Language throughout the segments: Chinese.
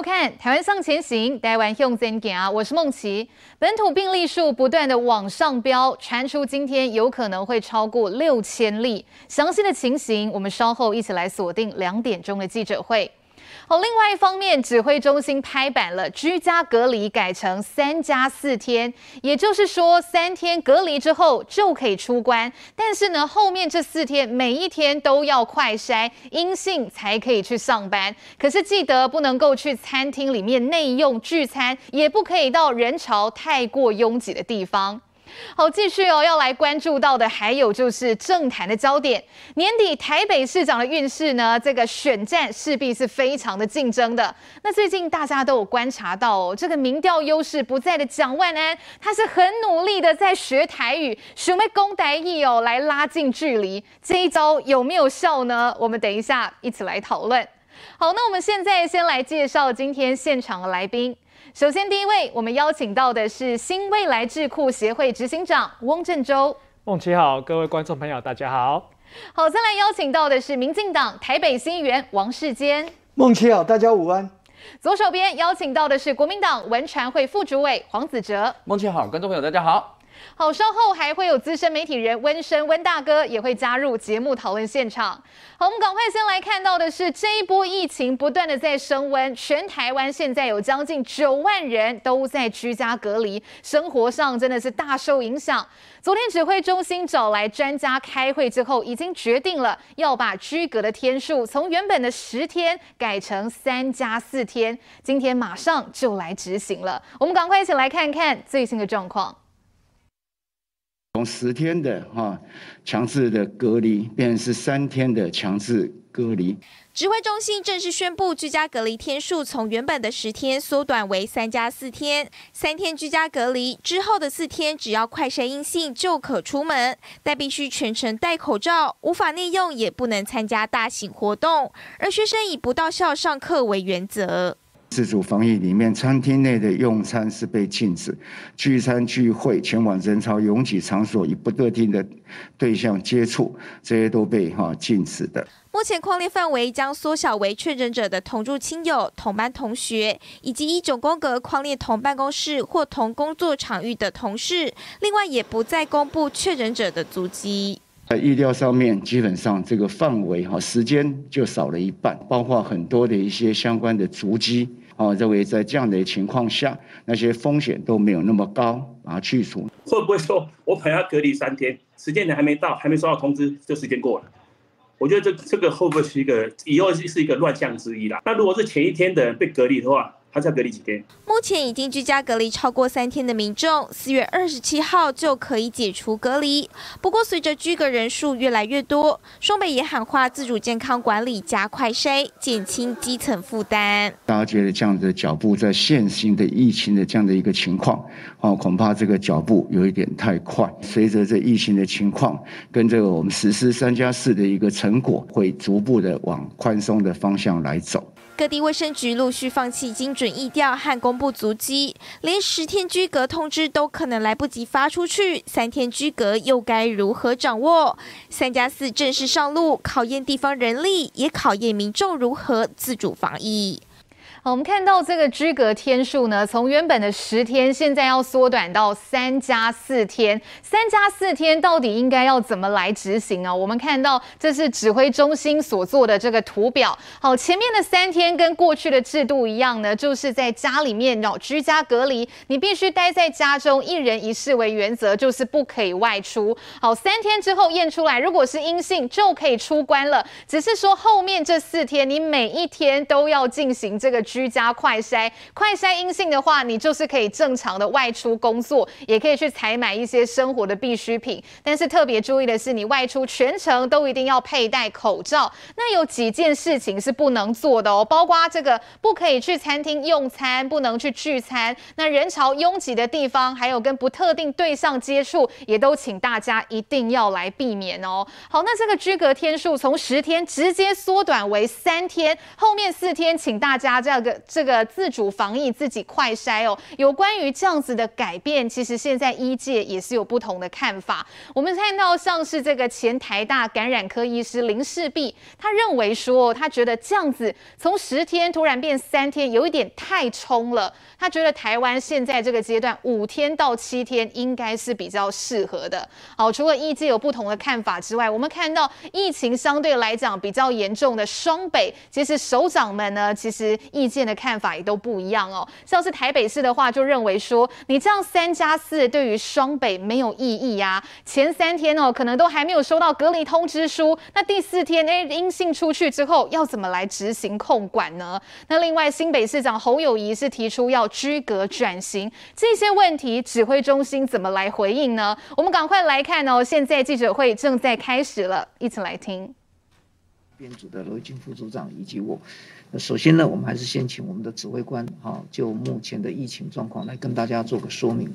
收看《台湾向前行》，台湾向前行，我是梦琪。本土病例数不断的往上飙，传出今天有可能会超过六千例。详细的情形，我们稍后一起来锁定两点钟的记者会。好，另外一方面，指挥中心拍板了，居家隔离改成三加四天，也就是说，三天隔离之后就可以出关。但是呢，后面这四天每一天都要快筛阴性才可以去上班。可是记得不能够去餐厅里面内用聚餐，也不可以到人潮太过拥挤的地方。好，继续哦，要来关注到的还有就是政坛的焦点。年底台北市长的运势呢，这个选战势必是非常的竞争的。那最近大家都有观察到哦，这个民调优势不在的蒋万安，他是很努力的在学台语，准备攻台语哦，来拉近距离。这一招有没有效呢？我们等一下一起来讨论。好，那我们现在先来介绍今天现场的来宾。首先，第一位我们邀请到的是新未来智库协会执行长翁振洲。孟琪好，各位观众朋友，大家好。好，再来邀请到的是民进党台北新议员王世坚。孟琪好，大家午安。左手边邀请到的是国民党文传会副主委黄子哲。孟琪好，观众朋友大家好。好，稍后还会有资深媒体人温升温大哥也会加入节目讨论现场。好，我们赶快先来看到的是这一波疫情不断的在升温，全台湾现在有将近九万人都在居家隔离，生活上真的是大受影响。昨天指挥中心找来专家开会之后，已经决定了要把居隔的天数从原本的十天改成三加四天，今天马上就来执行了。我们赶快一起来看看最新的状况。从十天的哈强制的隔离，变成是三天的强制隔离。指挥中心正式宣布，居家隔离天数从原本的十天缩短为三加四天。三天居家隔离之后的四天，只要快筛阴性就可出门，但必须全程戴口罩，无法内用，也不能参加大型活动。而学生以不到校上课为原则。自主防疫里面，餐厅内的用餐是被禁止，聚餐聚会、前往人潮拥挤场所与不特定的对象接触，这些都被哈禁止的。目前框列范围将缩小为确诊者的同住亲友、同班同学，以及一九宫格框列同办公室或同工作场域的同事。另外，也不再公布确诊者的足迹。在意料上面，基本上这个范围哈时间就少了一半，包括很多的一些相关的足迹。哦，认为在这样的情况下，那些风险都没有那么高，把它去除。会不会说我朋友要隔离三天，时间点还没到，还没收到通知，就时间过了？我觉得这这个会不会是一个以后是一个乱象之一啦？那如果是前一天的人被隔离的话？他要隔离几天？目前已经居家隔离超过三天的民众，四月二十七号就可以解除隔离。不过，随着居隔人数越来越多，双北也喊话自主健康管理，加快筛，减轻基层负担。大家觉得这样的脚步，在现行的疫情的这样的一个情况，啊，恐怕这个脚步有一点太快。随着这疫情的情况，跟这个我们实施三加四的一个成果，会逐步的往宽松的方向来走。各地卫生局陆续放弃精准疫调和公布足迹，连十天居隔通知都可能来不及发出去，三天居隔又该如何掌握？三加四正式上路，考验地方人力，也考验民众如何自主防疫。好，我们看到这个居隔天数呢，从原本的十天，现在要缩短到三加四天。三加四天到底应该要怎么来执行呢？我们看到这是指挥中心所做的这个图表。好，前面的三天跟过去的制度一样呢，就是在家里面要居家隔离，你必须待在家中，一人一室为原则，就是不可以外出。好，三天之后验出来，如果是阴性，就可以出关了。只是说后面这四天，你每一天都要进行这个。居家快筛，快筛阴性的话，你就是可以正常的外出工作，也可以去采买一些生活的必需品。但是特别注意的是，你外出全程都一定要佩戴口罩。那有几件事情是不能做的哦，包括这个不可以去餐厅用餐，不能去聚餐。那人潮拥挤的地方，还有跟不特定对象接触，也都请大家一定要来避免哦。好，那这个居隔天数从十天直接缩短为三天，后面四天请大家这样。这个这个自主防疫、自己快筛哦。有关于这样子的改变，其实现在医界也是有不同的看法。我们看到像是这个前台大感染科医师林世璧，他认为说，他觉得这样子从十天突然变三天，有一点太冲了。他觉得台湾现在这个阶段五天到七天应该是比较适合的。好，除了医界有不同的看法之外，我们看到疫情相对来讲比较严重的双北，其实首长们呢，其实疫见的看法也都不一样哦。像是台北市的话，就认为说，你这样三加四对于双北没有意义呀、前三天哦，可能都还没有收到隔离通知书，那第四天哎阴性出去之后，要怎么来执行控管呢？那另外新北市长侯友谊是提出要居隔转型这些问题，指挥中心怎么来回应呢？我们赶快来看哦，现在记者会正在开始了，一起来听。编组的罗一钧副组长以及我，首先呢，我们还是先请我们的指挥官哈，就目前的疫情状况来跟大家做个说明。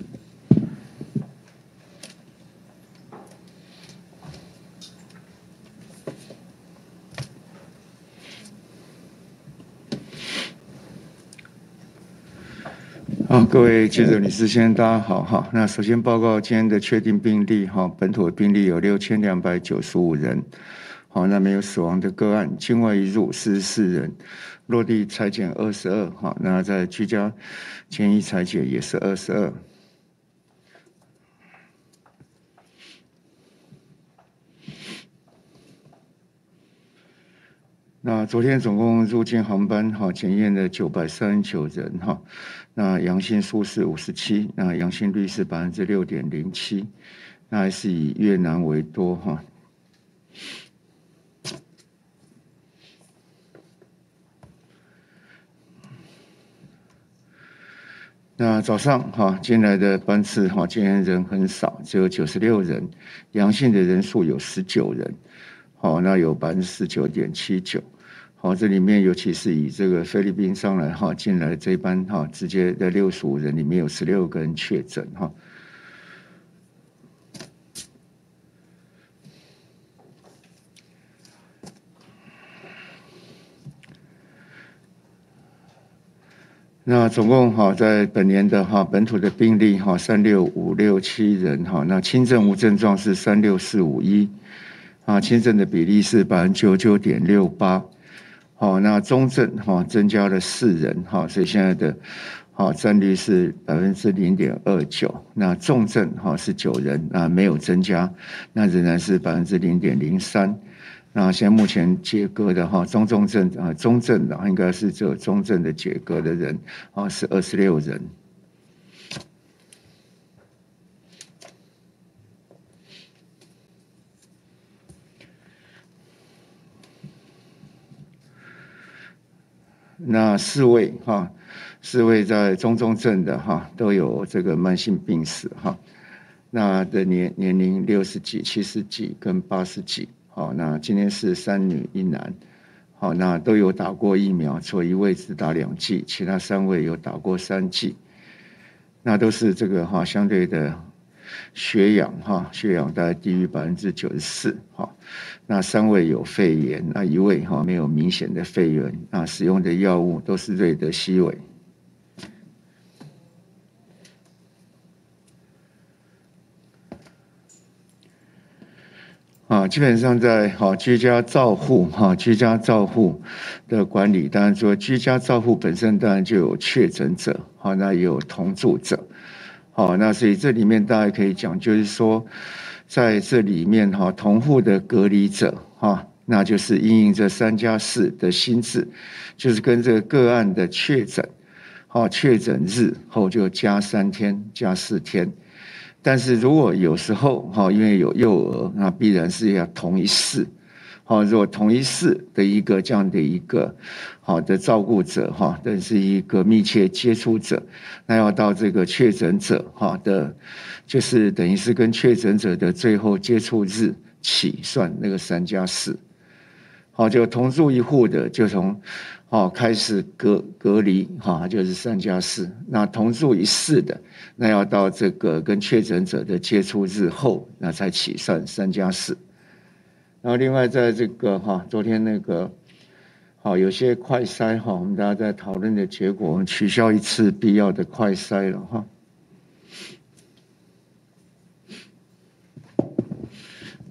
好，各位记者、女士、先生，大家好哈。那首先报告今天的确定病例哈，本土的病例有六千两百九十五人。好，那没有死亡的个案，境外移入四十四人，落地采检二十二。好，那在居家检疫采检也是二十二。那昨天总共入境航班哈检验了九百三十九人哈，那阳性数是五十七，那阳性率是百分之六点零七，那还是以越南为多哈。那早上哈进来的班次哈，今天人很少，只有九十六人，阳性的人数有十九人，好，那有百分之十九点七九，好，这里面尤其是以这个菲律宾上来哈进来这一班哈，直接的六十五人里面有十六个人确诊哈。那总共哈，在本年的哈本土的病例哈三六五六七人哈，那轻症无症状是三六四五一，啊轻症的比例是百分之九九点六八，好那中症哈增加了四人哈，所以现在的哈占率是百分之零点二九，那重症哈是九人啊没有增加，那仍然是百分之零点零三。那现在目前解隔的哈中重症啊中症的应该是只有中症的解隔的人啊是二十六人。那四位哈四位在中重症的哈都有这个慢性病史哈，那的年年龄六十几、七十几跟八十几。好，那今天是三女一男，好，那都有打过疫苗，除了一位只打两剂，其他三位有打过三剂，那都是这个哈相对的血氧哈血氧大概低于百分之九十四，好，那三位有肺炎，那一位哈没有明显的肺炎，那使用的药物都是瑞德西韦。啊，基本上在哈居家照护哈居家照护的管理，当然说居家照护本身当然就有确诊者，好，那也有同住者，好，那所以这里面大家可以讲，就是说在这里面哈同户的隔离者哈，那就是因应这三加四的心智，就是跟这个个案的确诊，好确诊日后就加三天加四天。但是如果有时候哈，因为有幼儿，那必然是要同一室，好，如果同一室的一个这样的一个好的照顾者哈，但是一个密切接触者，那要到这个确诊者哈的，就是等于是跟确诊者的最后接触日起算那个三加四，好，就同住一户的就从。哦，开始隔隔离哈，就是三加四。那同住一室的，那要到这个跟确诊者的接触日后，那才起算三加四。然后另外在这个哈，昨天那个好，有些快筛哈，我们大家在讨论的结果，我们取消一次必要的快筛了哈。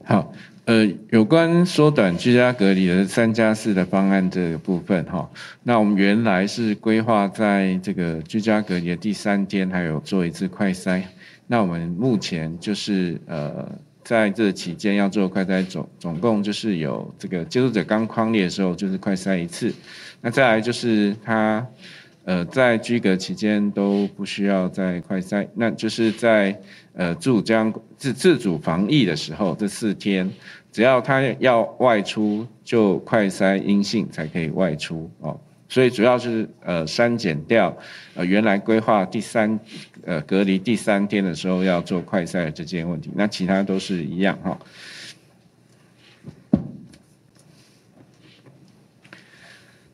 好，呃，有关缩短居家隔离的三加四的方案这个部分哈，那我们原来是规划在这个居家隔离的第三天，还有做一次快筛。那我们目前就是呃。在这期间要做快筛，总总共就是有这个接触者刚框列的时候，就是快筛一次。那再来就是他呃在居隔期间都不需要再快筛，那就是在呃自主将自自主防疫的时候，这四天只要他要外出就快筛阴性才可以外出哦。所以主要是呃删减掉呃原来规划第三呃隔离第三天的时候要做快筛的这件问题，那其他都是一样哈。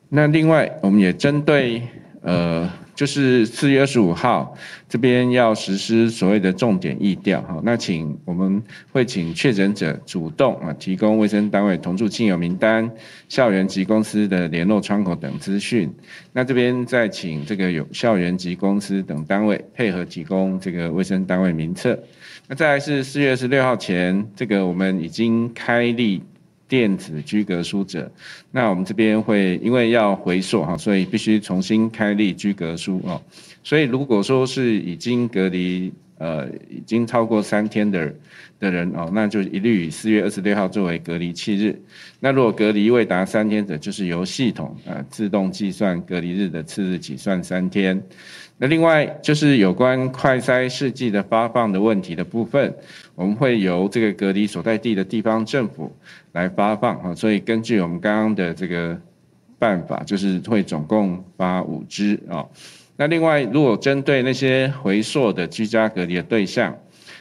那另外我们也针对呃。就是四月二十五号这边要实施所谓的重点疫调哈，那请我们会请确诊者主动啊提供卫生单位同住亲友名单、校园及公司的联络窗口等资讯。那这边再请这个有校园及公司等单位配合提供这个卫生单位名册。那再来是四月二十六号前，这个我们已经开立。电子居隔书者，那我们这边会因为要回溯哈，所以必须重新开立居隔书哦。所以如果说是已经隔离呃已经超过三天的的人哦，那就一律以四月二十六号作为隔离期日。那如果隔离未达三天者，就是由系统呃自动计算隔离日的次日起算三天。那另外就是有关快筛试剂的发放的问题的部分，我们会由这个隔离所在地的地方政府来发放啊，所以根据我们刚刚的这个办法，就是会总共发五支啊。那另外，如果针对那些回溯的居家隔离的对象，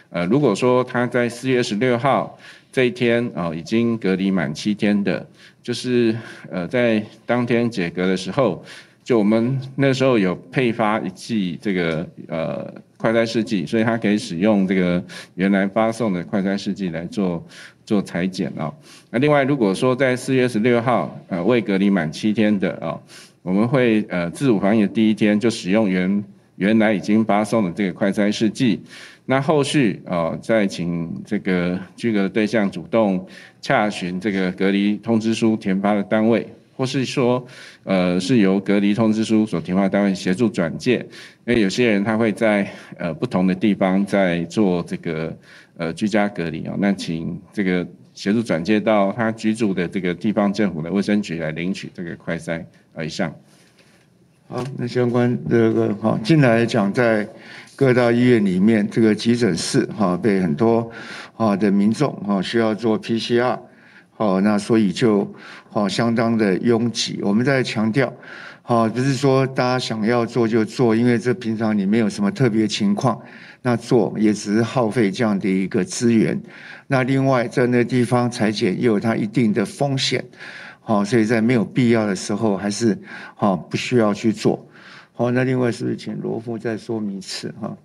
呃，如果说他在四月十六号这一天啊已经隔离满七天的，就是呃在当天解隔的时候。就我们那时候有配发一剂这个呃快筛试剂，所以他可以使用这个原来发送的快筛试剂来做做裁剪啊。那另外，如果说在四月十六号呃未隔离满七天的啊，我们会呃自主防疫的第一天就使用原原来已经发送的这个快筛试剂，那后续啊再请这个居隔对象主动洽询这个隔离通知书填发的单位。或是说，呃，是由隔离通知书所填发单位协助转介，因为有些人他会在呃不同的地方在做这个呃居家隔离哦，那请这个协助转介到他居住的这个地方政府的卫生局来领取这个快筛呃以上。好，那相关这个好进来讲，在各大医院里面，这个急诊室哈被很多啊的民众哈需要做 PCR。哦，那所以就好相当的拥挤。我们在强调，好不是说大家想要做就做，因为这平常你没有什么特别情况，那做也只是耗费这样的一个资源。那另外在那地方裁剪又有它一定的风险，好，所以在没有必要的时候还是好不需要去做。好，那另外是不是请罗副再说明一次哈？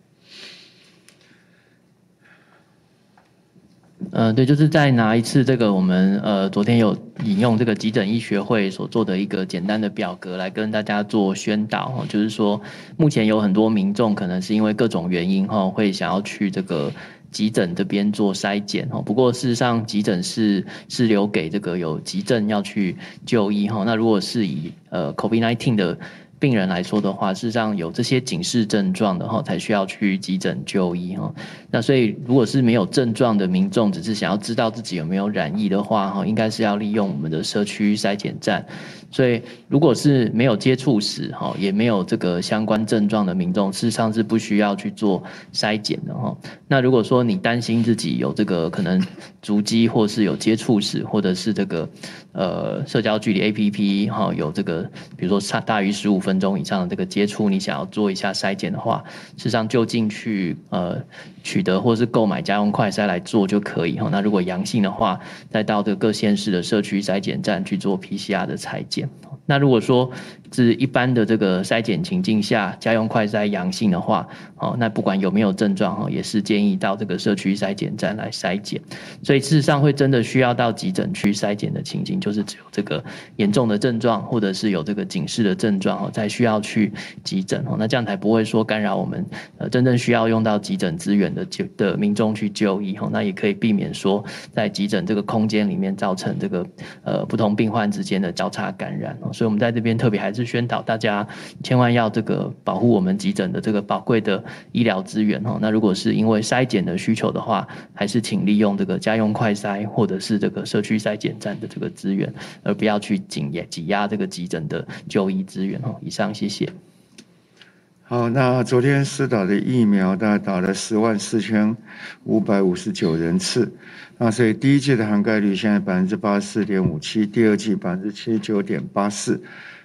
呃，对，就是再拿一次这个我们呃昨天有引用这个急诊医学会所做的一个简单的表格来跟大家做宣导哈，就是说目前有很多民众可能是因为各种原因哈，会想要去这个急诊这边做筛检哈，不过事实上急诊是是留给这个有急症要去就医哈，那如果是以呃 COVID-19 的。病人来说的话，事实上有这些警示症状的话，才需要去急诊就医哈。那所以，如果是没有症状的民众，只是想要知道自己有没有染疫的话，哈，应该是要利用我们的社区筛检站。所以，如果是没有接触史哈，也没有这个相关症状的民众，事实上是不需要去做筛检的哈。那如果说你担心自己有这个可能足迹，或是有接触史，或者是这个呃社交距离 APP 哈，有这个比如说差大于十五分钟以上的这个接触，你想要做一下筛检的话，事实上就近去呃取得或是购买家用快筛来做就可以哈。那如果阳性的话，再到这个各县市的社区筛检站去做 PCR 的裁剪。那如果说是一般的这个筛检情境下，家用快筛阳性的话，哦，那不管有没有症状哈，也是建议到这个社区筛检站来筛检。所以事实上会真的需要到急诊区筛检的情境，就是只有这个严重的症状，或者是有这个警示的症状哦，才需要去急诊哦。那这样才不会说干扰我们呃真正需要用到急诊资源的就的民众去就医哦。那也可以避免说在急诊这个空间里面造成这个呃不同病患之间的交叉感染哦。所以我们在这边特别还是。宣导大家千万要这个保护我们急诊的这个宝贵的医疗资源哦。那如果是因为筛检的需求的话，还是请利用这个家用快筛或者是这个社区筛检站的这个资源，而不要去挤压挤压这个急诊的就医资源哦。以上，谢谢。好，那昨天施打的疫苗大概打了十万四千五百五十九人次，那所以第一季的涵盖率现在百分之八十四点五七，第二季百分之七十九点八四。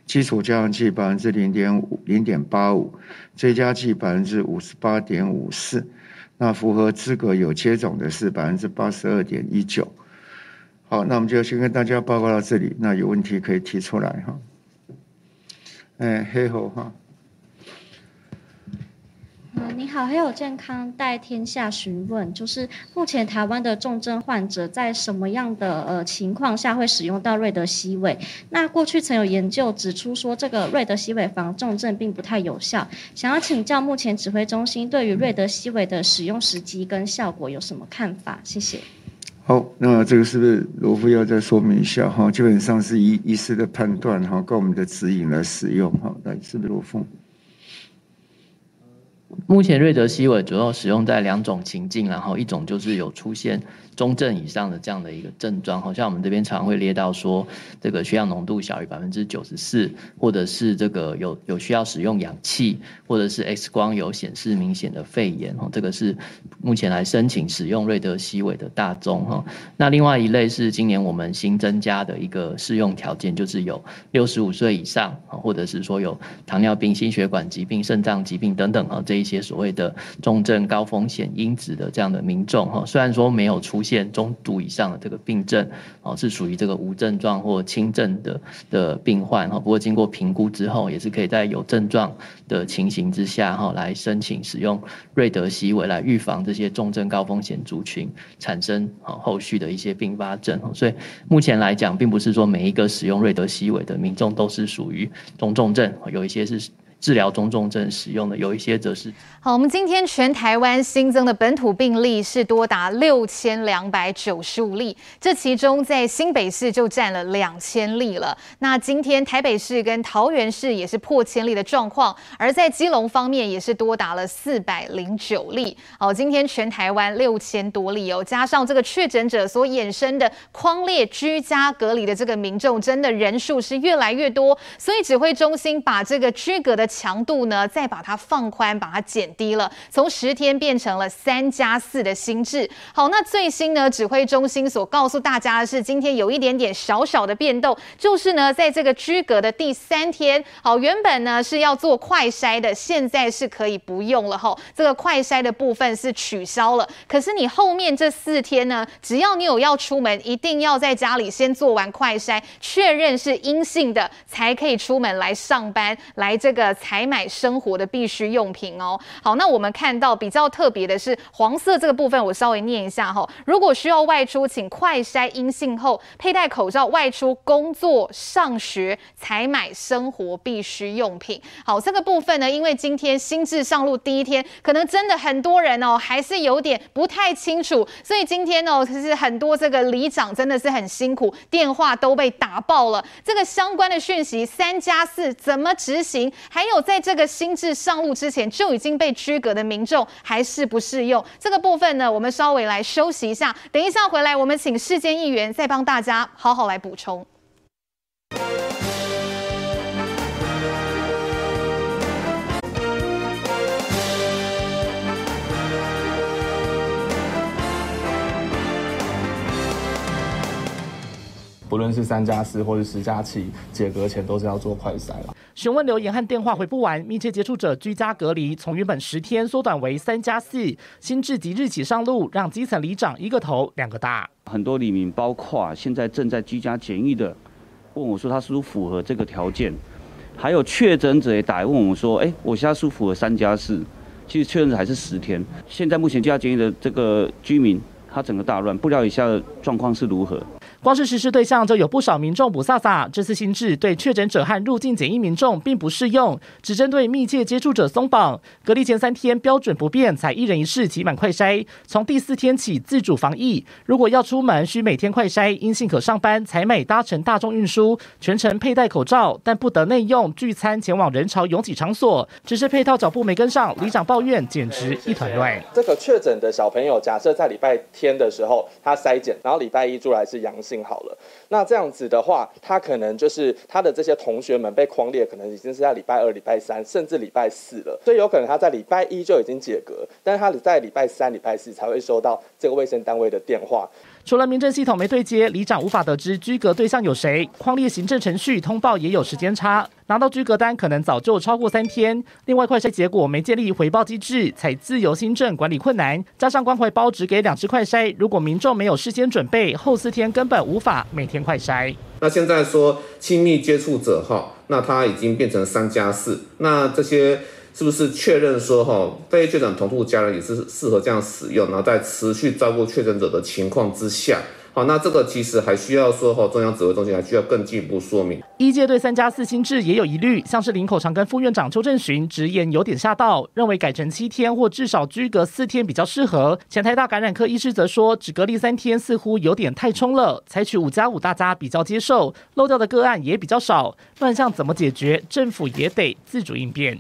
基础加强剂百分之零点五零点八五，追加剂百分之五十八点五四，那符合资格有接种的是百分之八十二点一九。好，那我们就先跟大家报告到这里，那有问题可以提出来哈。哎，黑猴哈。你好，还有健康带天下询问，就是目前台湾的重症患者在什么样的呃情况下会使用到瑞德西韦？那过去曾有研究指出说，这个瑞德西韦防重症并不太有效。想要请教目前指挥中心对于瑞德西韦的使用时机跟效果有什么看法？谢谢。好，那这个是不是罗夫要再说明一下哈？基本上是医医师的判断哈，跟我们的指引来使用哈。来，是罗副？目前瑞德西韦主要使用在两种情境，然后一种就是有出现。中症以上的这样的一个症状，好像我们这边常会列到说，这个血氧浓度小于百分之九十四，或者是这个有有需要使用氧气，或者是 X 光有显示明显的肺炎，哦，这个是目前来申请使用瑞德西韦的大宗哈。那另外一类是今年我们新增加的一个适用条件，就是有六十五岁以上，或者是说有糖尿病、心血管疾病、肾脏疾病等等啊这一些所谓的重症高风险因子的这样的民众哈，虽然说没有出现现。中度以上的这个病症，哦，是属于这个无症状或轻症的的病患，哈，不过经过评估之后，也是可以在有症状的情形之下，哈，来申请使用瑞德西韦来预防这些重症高风险族群产生后续的一些并发症，所以目前来讲，并不是说每一个使用瑞德西韦的民众都是属于中重症，有一些是。治疗中重症使用的，有一些则是。好，我们今天全台湾新增的本土病例是多达六千两百九十五例，这其中在新北市就占了两千例了。那今天台北市跟桃园市也是破千例的状况，而在基隆方面也是多达了四百零九例。好，今天全台湾六千多例哦，加上这个确诊者所衍生的框列居家隔离的这个民众，真的人数是越来越多，所以指挥中心把这个居隔的。强度呢，再把它放宽，把它减低了，从十天变成了三加四的新制。好，那最新呢，指挥中心所告诉大家的是，今天有一点点小小的变动，就是呢，在这个居隔的第三天，好，原本呢是要做快筛的，现在是可以不用了哈。这个快筛的部分是取消了，可是你后面这四天呢，只要你有要出门，一定要在家里先做完快筛，确认是阴性的，才可以出门来上班，来这个。采买生活的必需用品哦。好，那我们看到比较特别的是黄色这个部分，我稍微念一下哈。如果需要外出，请快筛阴性后佩戴口罩外出工作、上学、采买生活必需用品。好，这个部分呢，因为今天新制上路第一天，可能真的很多人哦，还是有点不太清楚，所以今天哦，其实很多这个里长真的是很辛苦，电话都被打爆了。这个相关的讯息，三加四怎么执行？还有在这个新制上路之前就已经被区隔的民众还适不适用？这个部分呢，我们稍微来休息一下，等一下回来，我们请世坚议员再帮大家好好来补充。不论是三加四或是十加七，解隔前都是要做快筛了。询问留言和电话回不完，密切接触者居家隔离从原本十天缩短为三加四，新制即日起上路，让基层里长一个头两个大。很多里民，包括现在正在居家检疫的，问我说他是不是符合这个条件？还有确诊者也打来问我们说，哎，我现在是符合三加四，其实确诊者还是十天。现在目前居家检疫的这个居民，他整个大乱，不知道以下的状况是如何。光是实施对象就有不少民众不飒飒。这次新制对确诊者和入境检疫民众并不适用，只针对密切接触者松绑。隔离前三天标准不变，采一人一室挤满快筛。从第四天起自主防疫，如果要出门需每天快筛，阴性可上班，采买搭乘大众运输，全程佩戴口罩，但不得内用、聚餐、前往人潮拥挤场所。只是配套脚步没跟上，里长抱怨简直一团乱。这个确诊的小朋友，假设在礼拜天的时候他筛检，然后礼拜一出来是阳性。好了，那这样子的话，他可能就是他的这些同学们被匡列，可能已经是在礼拜二、礼拜三，甚至礼拜四了，所以有可能他在礼拜一就已经解隔，但是他在礼拜三、礼拜四才会收到这个卫生单位的电话。除了民政系统没对接，里长无法得知居隔对象有谁，框列行政程序通报也有时间差，拿到居隔单可能早就超过三天。另外，快筛结果没建立回报机制，采自由新政管理困难，加上关怀包只给两支快筛，如果民众没有事先准备，后四天根本无法每天快筛。那现在说亲密接触者哈，那他已经变成三加四，那这些。是不是确认说哈，非确诊同住家人也是适合这样使用？然后在持续照顾确诊者的情况之下，好，那这个其实还需要说哈，中央指挥中心还需要更进一步说明。医界对三加四新制也有疑虑，像是林口长庚副院长邱正寻直言有点吓到，认为改成七天或至少居隔四天比较适合。前台大感染科医师则说，只隔离三天似乎有点太冲了，采取五加五大家比较接受，漏掉的个案也比较少。乱象怎么解决？政府也得自主应变。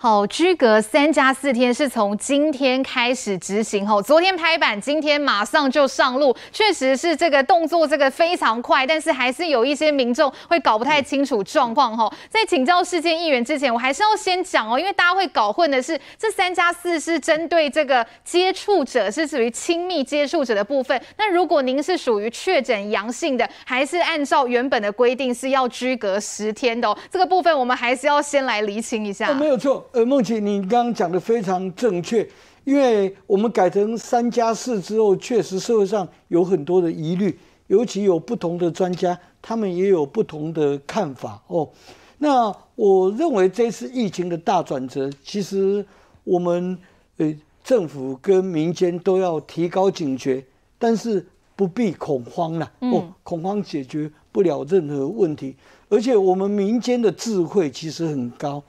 好，居隔三加四天是从今天开始执行后，昨天拍板，今天马上就上路，确实是这个动作这个非常快，但是还是有一些民众会搞不太清楚状况哈。在请教事件议员之前，我还是要先讲哦，因为大家会搞混的是，这三加四是针对这个接触者，是属于亲密接触者的部分。那如果您是属于确诊阳性的，还是按照原本的规定是要居隔十天的哦。这个部分我们还是要先来厘清一下。没有错。呃，孟琦，你刚刚讲的非常正确，因为我们改成三加四之后，确实社会上有很多的疑虑，尤其有不同的专家，他们也有不同的看法哦。那我认为这次疫情的大转折，其实我们呃政府跟民间都要提高警觉，但是不必恐慌了哦，恐慌解决不了任何问题，而且我们民间的智慧其实很高。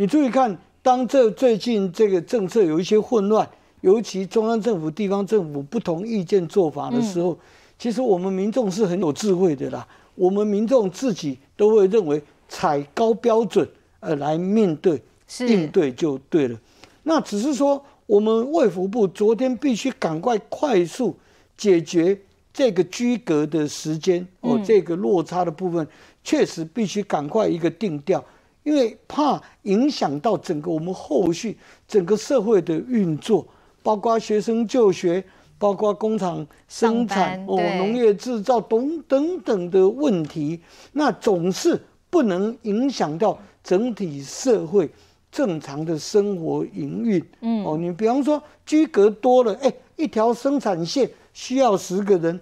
你注意看，当这最近这个政策有一些混乱，尤其中央政府、地方政府不同意见做法的时候，嗯、其实我们民众是很有智慧的啦。我们民众自己都会认为采高标准呃来面对应对就对了。那只是说，我们卫福部昨天必须赶快快速解决这个居隔的时间哦，这个落差的部分，确实必须赶快一个定调。因为怕影响到整个我们后续整个社会的运作，包括学生就学，包括工厂生产哦，农业制造等等等的问题，那总是不能影响到整体社会正常的生活营运。嗯，哦，你比方说居隔多了，哎，一条生产线需要十个人，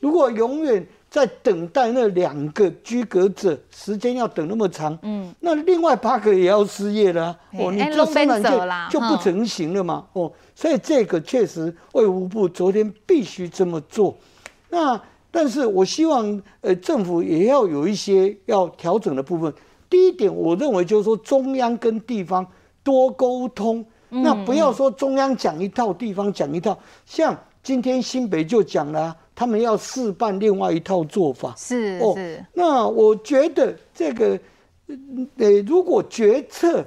如果永远。在等待那两个居隔者，时间要等那么长，嗯，那另外八个也要失业了，哦，你这生产线就不成型了嘛，哦，所以这个确实卫福部昨天必须这么做。那但是我希望，呃，政府也要有一些要调整的部分。第一点，我认为就是说中央跟地方多沟通，那不要说中央讲一套，地方讲一套。像今天新北就讲了。他们要试办另外一套做法，是是、哦。那我觉得这个，呃，如果决策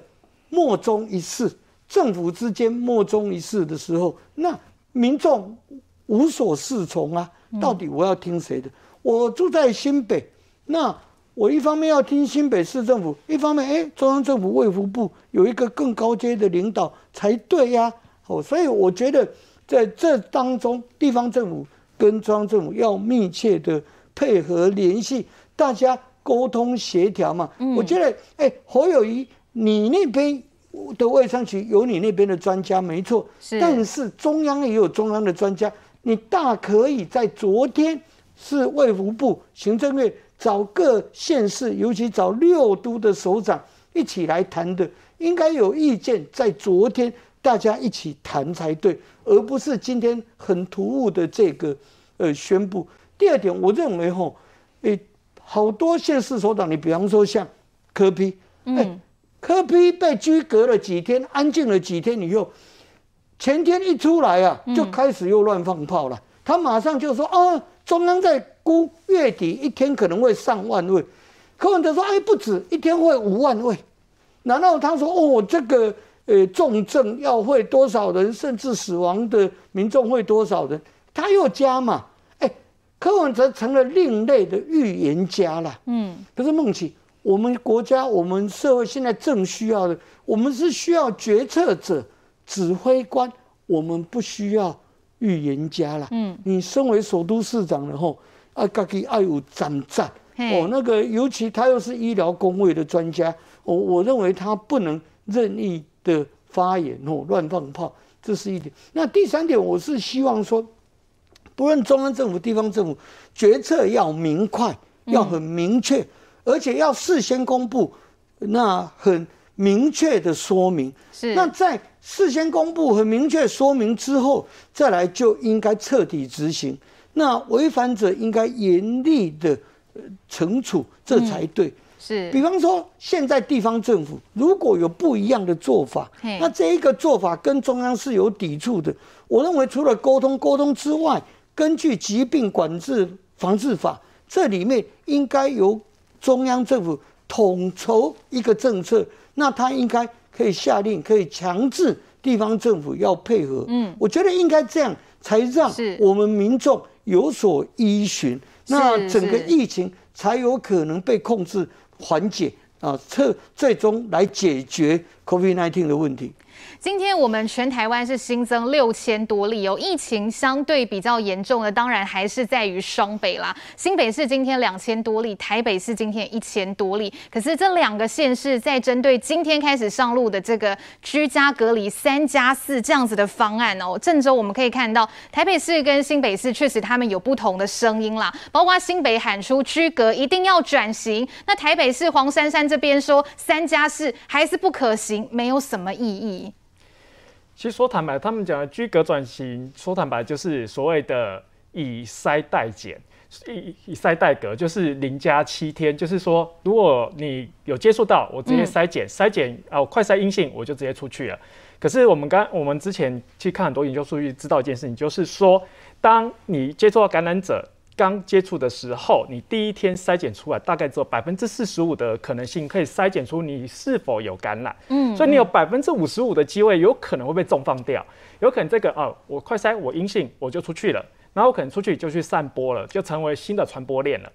莫衷一是，政府之间莫衷一是的时候，那民众无所适从啊。到底我要听谁的？嗯、我住在新北，那我一方面要听新北市政府，一方面，哎，中央政府卫福部有一个更高阶的领导才对呀、啊。哦，所以我觉得在这当中，地方政府。跟中央政府要密切的配合联系，大家沟通协调嘛。嗯、我觉得，哎、欸，侯友宜，你那边的卫生局有你那边的专家，没错。是。但是中央也有中央的专家，你大可以在昨天是卫福部行政院找各县市，尤其找六都的首长一起来谈的，应该有意见在昨天大家一起谈才对，而不是今天很突兀的这个呃宣布。第二点，我认为吼，诶，好多县市首长，你比方说像柯 P，嗯，柯批被拘隔了几天，安静了几天以后，前天一出来啊，就开始又乱放炮了。他马上就说啊，中央在估月底一天可能会上万位，柯文哲说哎，不止一天会五万位，然后他说哦，这个呃重症要会多少人，甚至死亡的民众会多少人，他又加嘛。柯文哲成了另类的预言家了。嗯，可是孟琪，我们国家、我们社会现在正需要的，我们是需要决策者、指挥官，我们不需要预言家了。嗯，你身为首都市长的吼，啊，自己爱有战战哦，那个尤其他又是医疗公卫的专家，我我认为他不能任意的发言哦，乱放炮，这是一点。那第三点，我是希望说。不论中央政府、地方政府，决策要明快，要很明确，嗯、而且要事先公布，那很明确的说明。是。那在事先公布、很明确说明之后，再来就应该彻底执行。那违反者应该严厉的惩处，这才对。嗯、是。比方说，现在地方政府如果有不一样的做法，那这一个做法跟中央是有抵触的。我认为，除了沟通沟通之外，根据疾病管制防治法，这里面应该由中央政府统筹一个政策，那他应该可以下令，可以强制地方政府要配合。嗯，我觉得应该这样，才让我们民众有所依循，那整个疫情才有可能被控制缓解啊，测最终来解决 COVID-19 的问题。今天我们全台湾是新增六千多例哦，疫情相对比较严重的，当然还是在于双北啦。新北市今天两千多例，台北市今天一千多例。可是这两个县市在针对今天开始上路的这个居家隔离三加四这样子的方案哦，郑州我们可以看到，台北市跟新北市确实他们有不同的声音啦。包括新北喊出居隔一定要转型，那台北市黄珊珊这边说三加四还是不可行，没有什么意义。其实说坦白，他们讲的居隔转型，说坦白就是所谓的以筛代检，以以筛代隔，就是零加七天，就是说，如果你有接触到，我直接筛检，筛检啊，快筛阴性，我就直接出去了。可是我们刚我们之前去看很多研究数据，知道一件事情，就是说，当你接触到感染者。刚接触的时候，你第一天筛检出来，大概只有百分之四十五的可能性可以筛检出你是否有感染。嗯，所以你有百分之五十五的机会有可能会被重放掉，有可能这个哦，我快筛我阴性我就出去了，然后可能出去就去散播了，就成为新的传播链了。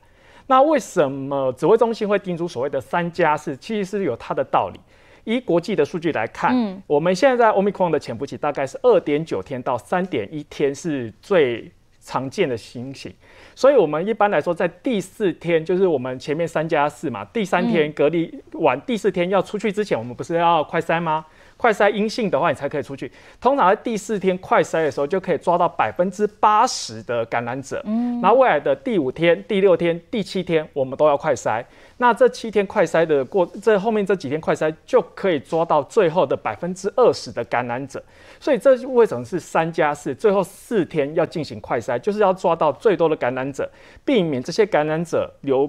那为什么指挥中心会定出所谓的三加四？其实是有它的道理。以国际的数据来看，嗯，我们现在在 Omicron 的潜伏期大概是二点九天到三点一天是最常见的情形。所以，我们一般来说，在第四天，就是我们前面三加四嘛，第三天隔离完，第四天要出去之前，我们不是要快筛吗？快筛阴性的话，你才可以出去。通常在第四天快筛的时候，就可以抓到百分之八十的感染者。嗯，然后未来的第五天、第六天、第七天，我们都要快筛。那这七天快筛的过，这后面这几天快筛就可以抓到最后的百分之二十的感染者。所以这为什么是三加四？最后四天要进行快筛，就是要抓到最多的感染者，避免这些感染者流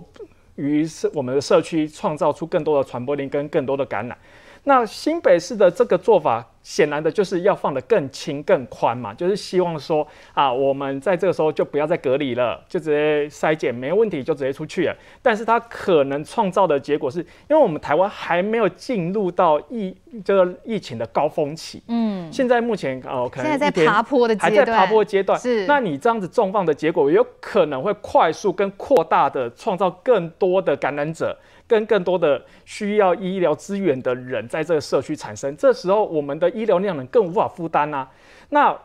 于是我们的社区，创造出更多的传播链跟更多的感染。那新北市的这个做法，显然的就是要放得更轻更宽嘛，就是希望说啊，我们在这个时候就不要再隔离了，就直接筛检没问题就直接出去了。但是它可能创造的结果是，因为我们台湾还没有进入到疫这个疫情的高峰期，嗯，现在目前哦、呃、可能现在在爬坡的阶段，还在爬坡阶段，是。那你这样子重放的结果，有可能会快速跟扩大的创造更多的感染者。跟更多的需要医疗资源的人在这个社区产生，这时候我们的医疗量能更无法负担啊。那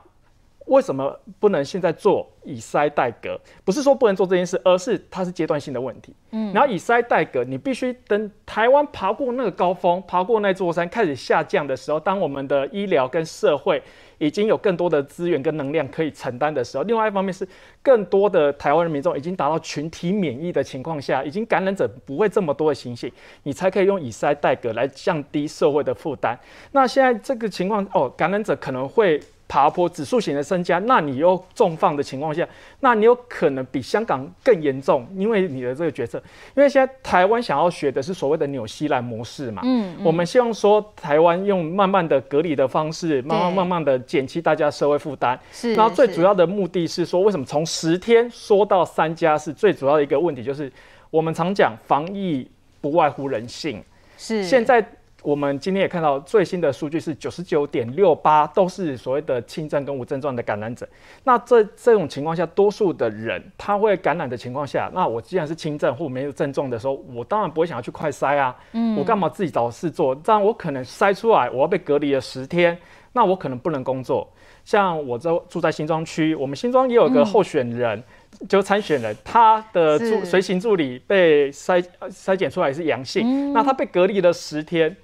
为什么不能现在做以筛代隔？不是说不能做这件事，而是它是阶段性的问题。嗯，然后以筛代隔，你必须等台湾爬过那个高峰，爬过那座山，开始下降的时候，当我们的医疗跟社会已经有更多的资源跟能量可以承担的时候，另外一方面是更多的台湾人民众已经达到群体免疫的情况下，已经感染者不会这么多的情形，你才可以用以筛代隔来降低社会的负担。那现在这个情况哦，感染者可能会。爬坡指数型的增加，那你又重放的情况下，那你有可能比香港更严重，因为你的这个决策。因为现在台湾想要学的是所谓的纽西兰模式嘛，嗯，嗯，我们希望说台湾用慢慢的隔离的方式，慢慢慢慢的减轻大家社会负担。是，然后最主要的目的是说，为什么从十天说到三加四？最主要的一个问题就是，我们常讲防疫不外乎人性，是现在。我们今天也看到最新的数据是九十九点六八，都是所谓的轻症跟无症状的感染者。那这这种情况下，多数的人他会感染的情况下，那我既然是轻症或没有症状的时候，我当然不会想要去快筛啊。嗯，我干嘛自己找事做？这样我可能筛出来，我要被隔离了十天，那我可能不能工作。像我这住在新庄区，我们新庄也有个候选人，嗯、就参选人，他的助随行助理被筛筛检出来是阳性，嗯，那他被隔离了十天。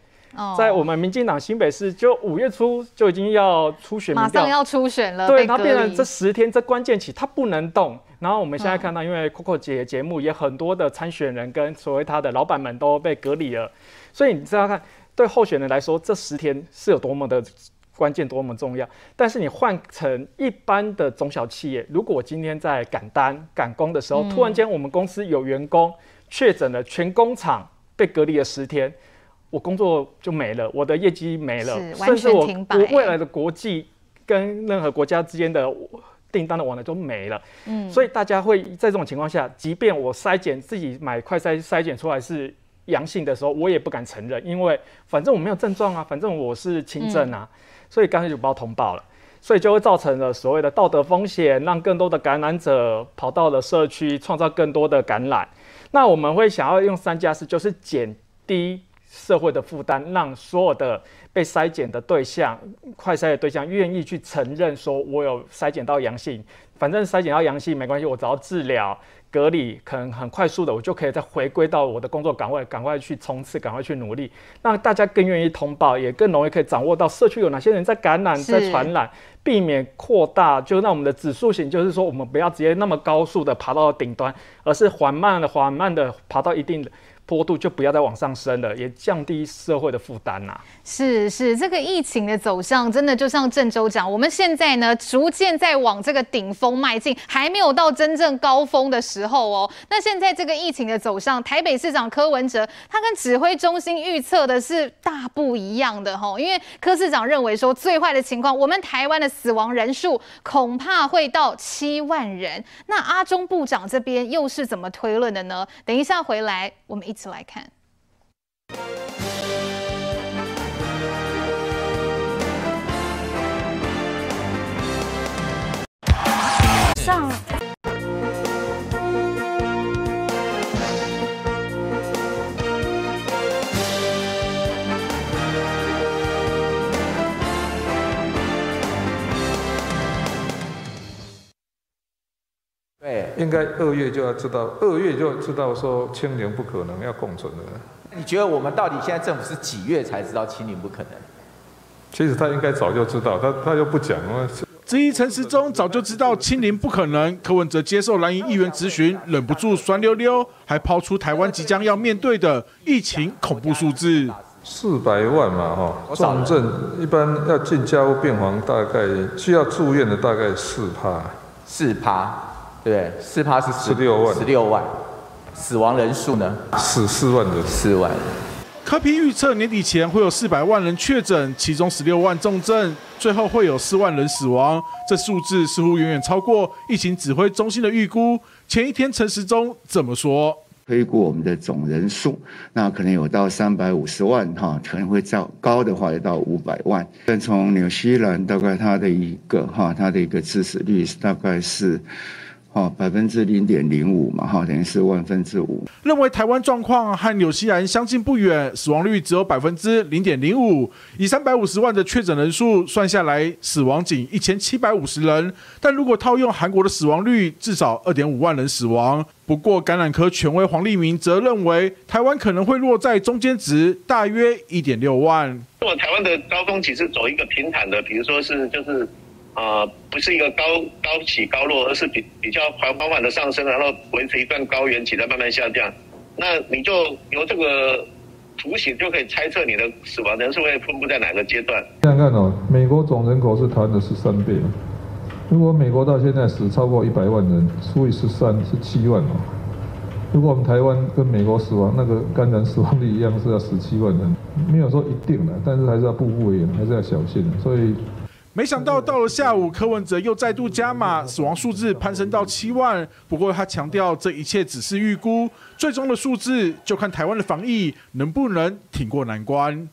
在我们民进党新北市，就五月初就已经要初选，马上要初选了。对，他变成这十天这关键期，他不能动。然后我们现在看到，因为 Coco 姐节目也很多的参选人跟所谓他的老板们都被隔离了，所以你知道看，对候选人来说，这十天是有多么的关键，多么重要。但是你换成一般的中小企业，如果我今天在赶单赶工的时候，突然间我们公司有员工确诊了，全工厂被隔离了十天。我工作就没了，我的业绩没了，甚至我我未来的国际跟任何国家之间的订单的往来都没了。嗯，所以大家会在这种情况下，即便我筛检自己买快筛筛检出来是阳性的时候，我也不敢承认，因为反正我没有症状啊，反正我是轻症啊，所以干脆就不要通报了，所以就会造成了所谓的道德风险，让更多的感染者跑到了社区，创造更多的感染。那我们会想要用三加四，就是减低。社会的负担，让所有的被筛检的对象、快筛的对象愿意去承认说，我有筛检到阳性，反正筛检到阳性没关系，我只要治疗、隔离，可能很快速的，我就可以再回归到我的工作岗位，赶快去冲刺，赶快去努力，让大家更愿意通报，也更容易可以掌握到社区有哪些人在感染、在传染，避免扩大，就让我们的指数型，就是说我们不要直接那么高速的爬到顶端，而是缓慢的、缓慢的爬到一定的。坡度就不要再往上升了，也降低社会的负担呐。是是，这个疫情的走向真的就像郑州讲，我们现在呢逐渐在往这个顶峰迈进，还没有到真正高峰的时候哦。那现在这个疫情的走向，台北市长柯文哲他跟指挥中心预测的是大不一样的哈，因为柯市长认为说最坏的情况，我们台湾的死亡人数恐怕会到七万人。那阿中部长这边又是怎么推论的呢？等一下回来我们一起。一起来看。上。对，应该二月就要知道，二月就知道说清零不可能要共存的。你觉得我们到底现在政府是几月才知道清零不可能？其实他应该早就知道，他他又不讲。质疑陈时中早就知道清零不可能，柯文哲接受蓝营议员质询，忍不住酸溜溜，还抛出台湾即将要面对的疫情恐怖数字。四百万嘛，哈，重症一般要进加护病房，大概需要住院的大概四趴。四趴。对，四趴是十六万，十六万，死亡人数呢？十四万人，四万。柯 P 预测年底前会有四百万人确诊，其中十六万重症，最后会有四万人死亡。这数字似乎远远超过疫情指挥中心的预估。前一天陈时中怎么说？推估我们的总人数，那可能有到三百五十万哈，可能会较高的话，有到五百万。但从纽西兰大概它的一个哈，它的一个致死率大概是。哦，百分之零点零五嘛，哈，等于是万分之五。认为台湾状况和纽西兰相近不远，死亡率只有百分之零点零五。以三百五十万的确诊人数算下来，死亡仅一千七百五十人。但如果套用韩国的死亡率，至少二点五万人死亡。不过，感染科权威黄立明则认为，台湾可能会落在中间值，大约一点六万。如果台湾的高峰期是走一个平坦的，比如说是就是。啊、不是一个高高起高落，而是比比较缓缓缓的上升，然后维持一段高原期再慢慢下降。那你就由这个图形就可以猜测你的死亡人数会分布在哪个阶段。想想看哦，美国总人口是台湾的十三倍。如果美国到现在死超过一百万人，除以十三是七万哦。如果我们台湾跟美国死亡那个感染死亡率一样，是要十七万人，没有说一定的，但是还是要步步为营，还是要小心。所以。没想到到了下午，柯文哲又再度加码，死亡数字攀升到七万。不过他强调，这一切只是预估，最终的数字就看台湾的防疫能不能挺过难关。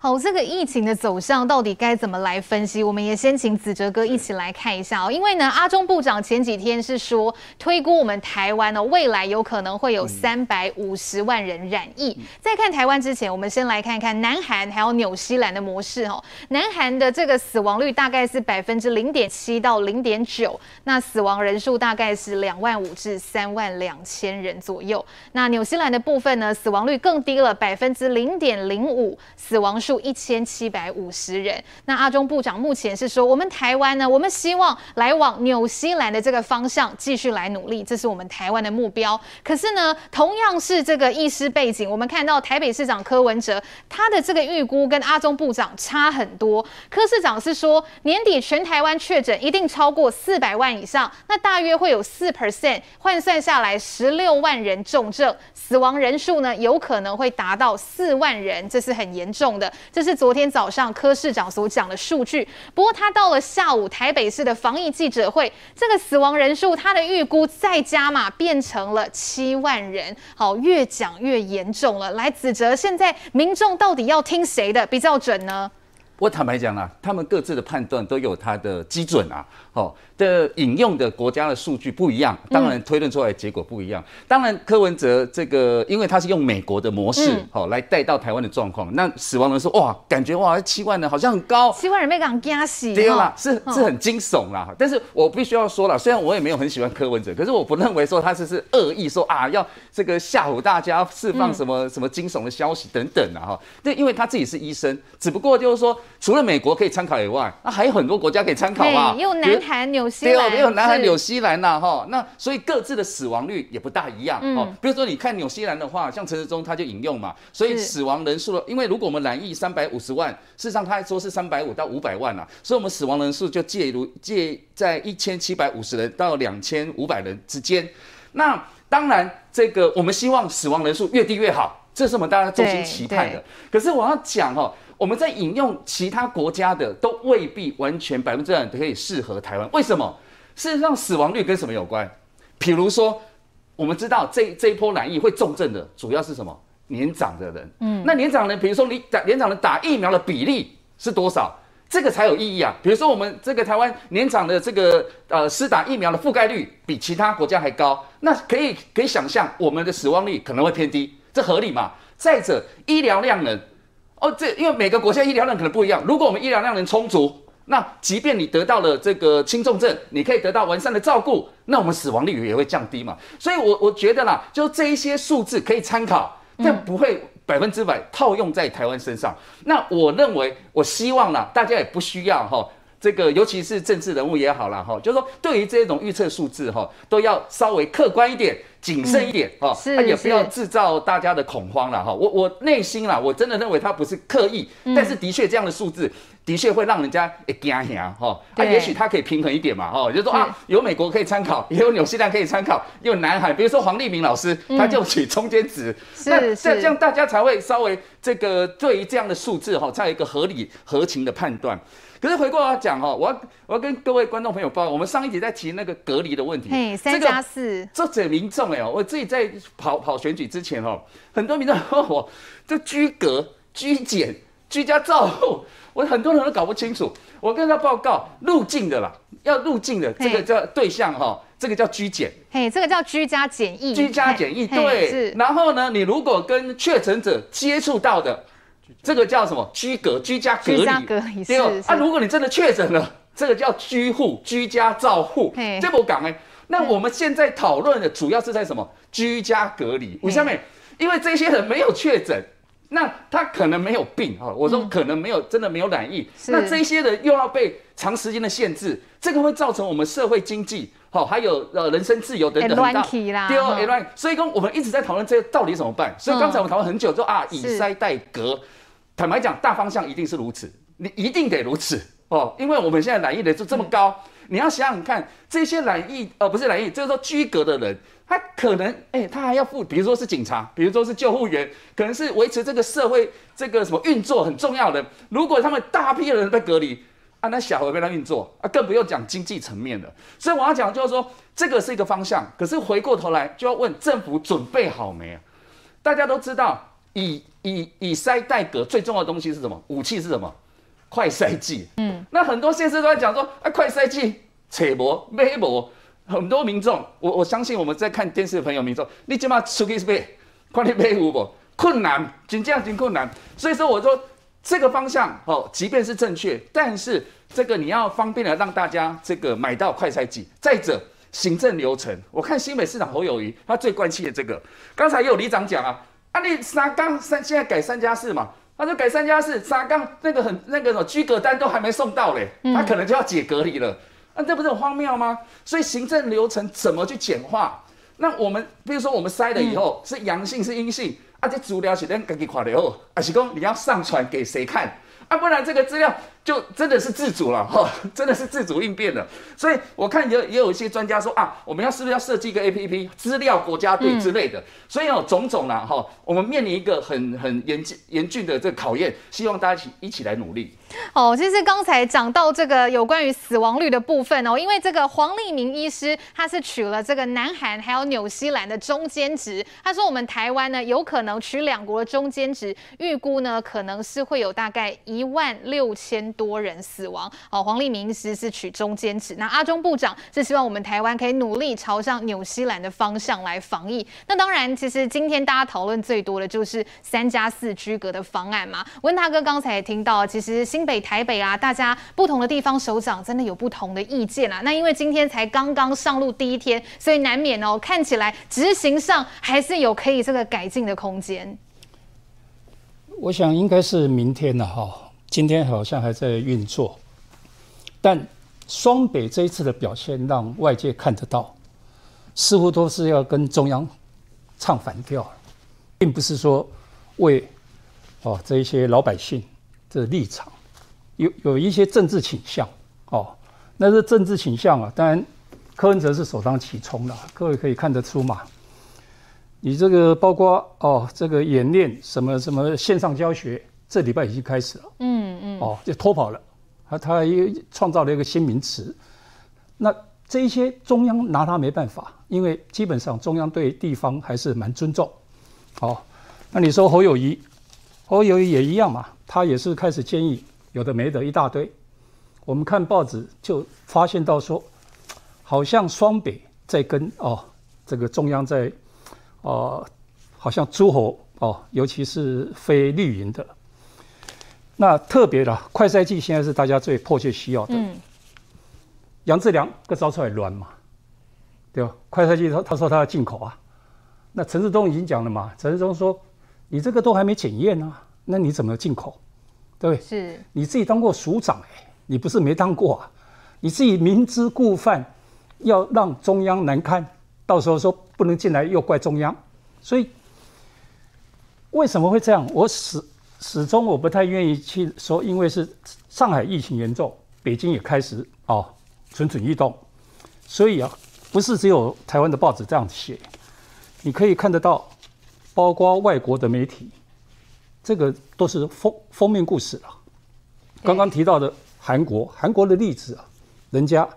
好，这个疫情的走向到底该怎么来分析？我们也先请子哲哥一起来看一下哦。因为呢，阿中部长前几天是说推估我们台湾呢未来有可能会有三百五十万人染疫。在看台湾之前，我们先来看看南韩还有纽西兰的模式哦。南韩的这个死亡率大概是百分之零点七到零点九，那死亡人数大概是两万五至三万两千人左右。那纽西兰的部分呢，死亡率更低了，百分之零点零五，死亡数一千七百五十人。那阿中部长目前是说，我们台湾呢，我们希望来往纽西兰的这个方向继续来努力，这是我们台湾的目标。可是呢，同样是这个医师背景，我们看到台北市长柯文哲他的这个预估跟阿中部长差很多。柯市长是说，年底全台湾确诊一定超过四百万以上，那大约会有四 percent，换算下来十六万人重症，死亡人数呢有可能会达到四万人，这是很严重的。这是昨天早上柯市长所讲的数据。不过他到了下午台北市的防疫记者会，这个死亡人数他的预估再加码变成了七万人。好，越讲越严重了。来，子哲，现在民众到底要听谁的比较准呢？我坦白讲啊，他们各自的判断都有他的基准啊。哦。的引用的国家的数据不一样，当然推论出来的结果不一样。当然柯文哲这个，因为他是用美国的模式，好、嗯、来带到台湾的状况。那死亡人数哇，感觉哇七万人好像很高，七万人被港惊死，对啦，是是很惊悚啦。但是我必须要说了，虽然我也没有很喜欢柯文哲，可是我不认为说他是是恶意说啊要这个吓唬大家，释放什么什么惊悚的消息等等啊哈。对，因为他自己是医生，只不过就是说除了美国可以参考以外，那还有很多国家可以参考啊。有南韩、纽西兰。对，没有南韩、纽西兰呐，哈，那所以各自的死亡率也不大一样，哦、嗯。比如说你看纽西兰的话，像陈时中他就引用嘛，所以死亡人数，因为如果我们染疫三百五十万，事实上他还说是三百五到五百万呐，所以我们死亡人数就介如介在一千七百五十人到两千五百人之间。那当然，这个我们希望死亡人数越低越好，这是我们大家衷心期盼的。可是我要讲哦。我们在引用其他国家的，都未必完全百分之百可以适合台湾。为什么？事实上，死亡率跟什么有关？比如说，我们知道这这一波染疫会重症的，主要是什么？年长的人。嗯，那年长人，比如说你打年长人打疫苗的比例是多少？这个才有意义啊。比如说，我们这个台湾年长的这个呃施打疫苗的覆盖率比其他国家还高，那可以可以想象，我们的死亡率可能会偏低，这合理嘛？再者，医疗量能。哦，这因为每个国家医疗量可能不一样。如果我们医疗量能充足，那即便你得到了这个轻重症，你可以得到完善的照顾，那我们死亡率也会降低嘛。所以我，我我觉得啦，就这一些数字可以参考，但不会百分之百套用在台湾身上。嗯、那我认为，我希望啦，大家也不需要哈。这个尤其是政治人物也好了哈，就是说对于这种预测数字哈，都要稍微客观一点、谨慎一点哈，他也不要制造大家的恐慌了哈。我我内心啦，我真的认为他不是刻意，但是的确这样的数字的确会让人家会惊吓哈。啊，也许他可以平衡一点嘛哈，就是说啊，有美国可以参考，也有纽西兰可以参考，也有南海，比如说黄立明老师他就取中间值，那这这样大家才会稍微这个对于这样的数字哈，才有一个合理合情的判断。可是回过来讲哈，我要我要跟各位观众朋友报告，我们上一集在提那个隔离的问题，嘿，三加四，这者民众哎，我自己在跑跑选举之前哦，很多民众问我这居隔、居检、居家照护，我很多人都搞不清楚。我跟他报告入境的啦，要入境的这个叫对象哈，这个叫居检，嘿，这个叫居家检疫，居家检疫，对，然后呢，你如果跟确诊者接触到的，这个叫什么？居隔，居家隔离，对啊，如果你真的确诊了，这个叫居户，居家照护，这不讲哎。那我们现在讨论的主要是在什么？居家隔离。为什么？因为这些人没有确诊。那他可能没有病哈，我说可能没有，真的没有染疫。嗯、那这些人又要被长时间的限制，这个会造成我们社会经济好，还有呃人身自由等等很大。对哦，所以跟我们一直在讨论这个到底怎么办。所以刚才我们讨论很久，说啊以塞代隔，坦白讲大方向一定是如此，你一定得如此哦，因为我们现在染疫的就这么高。你要想想看，这些染疫，呃，不是染疫，就是说居隔的人，他可能，哎、他还要负，比如说是警察，比如说是救护员，可能是维持这个社会这个什么运作很重要的。如果他们大批的人被隔离，啊，那小孩被他运作，啊，更不用讲经济层面的。所以我要讲就是说，这个是一个方向，可是回过头来就要问政府准备好没有？大家都知道，以以以筛代革最重要的东西是什么？武器是什么？快筛剂，嗯，那很多先生都在讲说，啊，快筛剂扯薄没薄，很多民众，我我相信我们在看电视的朋友民众，你起码出去买，看你买有无？困难，真正真困难。所以说，我说这个方向哦，即便是正确，但是这个你要方便的让大家这个买到快筛剂。再者，行政流程，我看新北市长侯友谊他最关切的这个，刚才也有里长讲啊，啊你三杠三现在改三加四嘛。他说改三加四，三杠那个很那个什么居隔单都还没送到嘞，他可能就要解隔离了，那、嗯啊、这不是很荒谬吗？所以行政流程怎么去简化？那我们比如说我们筛了以后、嗯、是阳性是阴性，啊这资料是咱自己看的哦，还是说你要上传给谁看？啊不然这个资料。就真的是自主了哈，真的是自主应变的。所以我看也也有一些专家说啊，我们要是不是要设计一个 APP 资料国家队之类的？嗯、所以哦种种啦哈，我们面临一个很很严峻严峻的这个考验，希望大家一起一起来努力。哦，其实刚才讲到这个有关于死亡率的部分哦，因为这个黄立明医师他是取了这个南韩还有纽西兰的中间值，他说我们台湾呢有可能取两国的中间值，预估呢可能是会有大概一万六千。多人死亡，好，黄立明是取中间值。那阿中部长是希望我们台湾可以努力朝向纽西兰的方向来防疫。那当然，其实今天大家讨论最多的就是三加四居隔的方案嘛。温大哥刚才也听到，其实新北、台北啊，大家不同的地方首长真的有不同的意见啊。那因为今天才刚刚上路第一天，所以难免哦，看起来执行上还是有可以这个改进的空间。我想应该是明天了哈。今天好像还在运作，但双北这一次的表现让外界看得到，似乎都是要跟中央唱反调，并不是说为哦这一些老百姓的立场有有一些政治倾向哦，那是政治倾向啊。当然，柯文哲是首当其冲的，各位可以看得出嘛。你这个包括哦这个演练什么什么线上教学。这礼拜已经开始了，嗯嗯，哦，就脱跑了，他他又创造了一个新名词。那这一些中央拿他没办法，因为基本上中央对地方还是蛮尊重。哦，那你说侯友谊，侯友谊也一样嘛，他也是开始建议有的没的一大堆。我们看报纸就发现到说，好像双北在跟哦这个中央在，哦好像诸侯哦，尤其是非绿营的。那特别的快筛剂现在是大家最迫切需要的。嗯。杨志良个招出来乱嘛，对吧？快筛剂他他说他要进口啊，那陈志忠已经讲了嘛，陈志忠说你这个都还没检验啊，那你怎么进口？对不对？是。你自己当过署长哎、欸，你不是没当过啊？你自己明知故犯，要让中央难堪，到时候说不能进来又怪中央，所以为什么会这样？我死。始终我不太愿意去说，因为是上海疫情严重，北京也开始哦蠢蠢欲动，所以啊，不是只有台湾的报纸这样写，你可以看得到，包括外国的媒体，这个都是封封面故事了。刚刚提到的韩国，韩国的例子啊，人家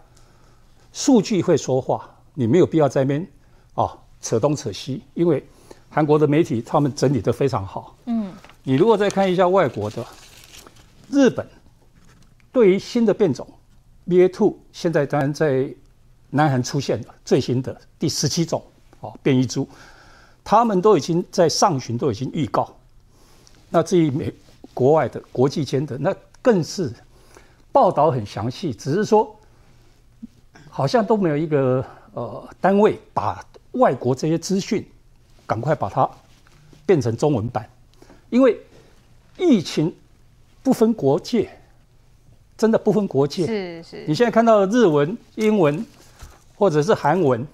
数据会说话，你没有必要在那边啊扯东扯西，因为韩国的媒体他们整理得非常好。嗯。你如果再看一下外国的，日本对于新的变种 BA.2，现在当然在南韩出现了最新的第十七种哦变异株，他们都已经在上旬都已经预告。那至于美国外的国际间的，那更是报道很详细，只是说好像都没有一个呃单位把外国这些资讯赶快把它变成中文版，因为疫情不分国界，真的不分国界。是是。你现在看到日文、英文或者是韩文，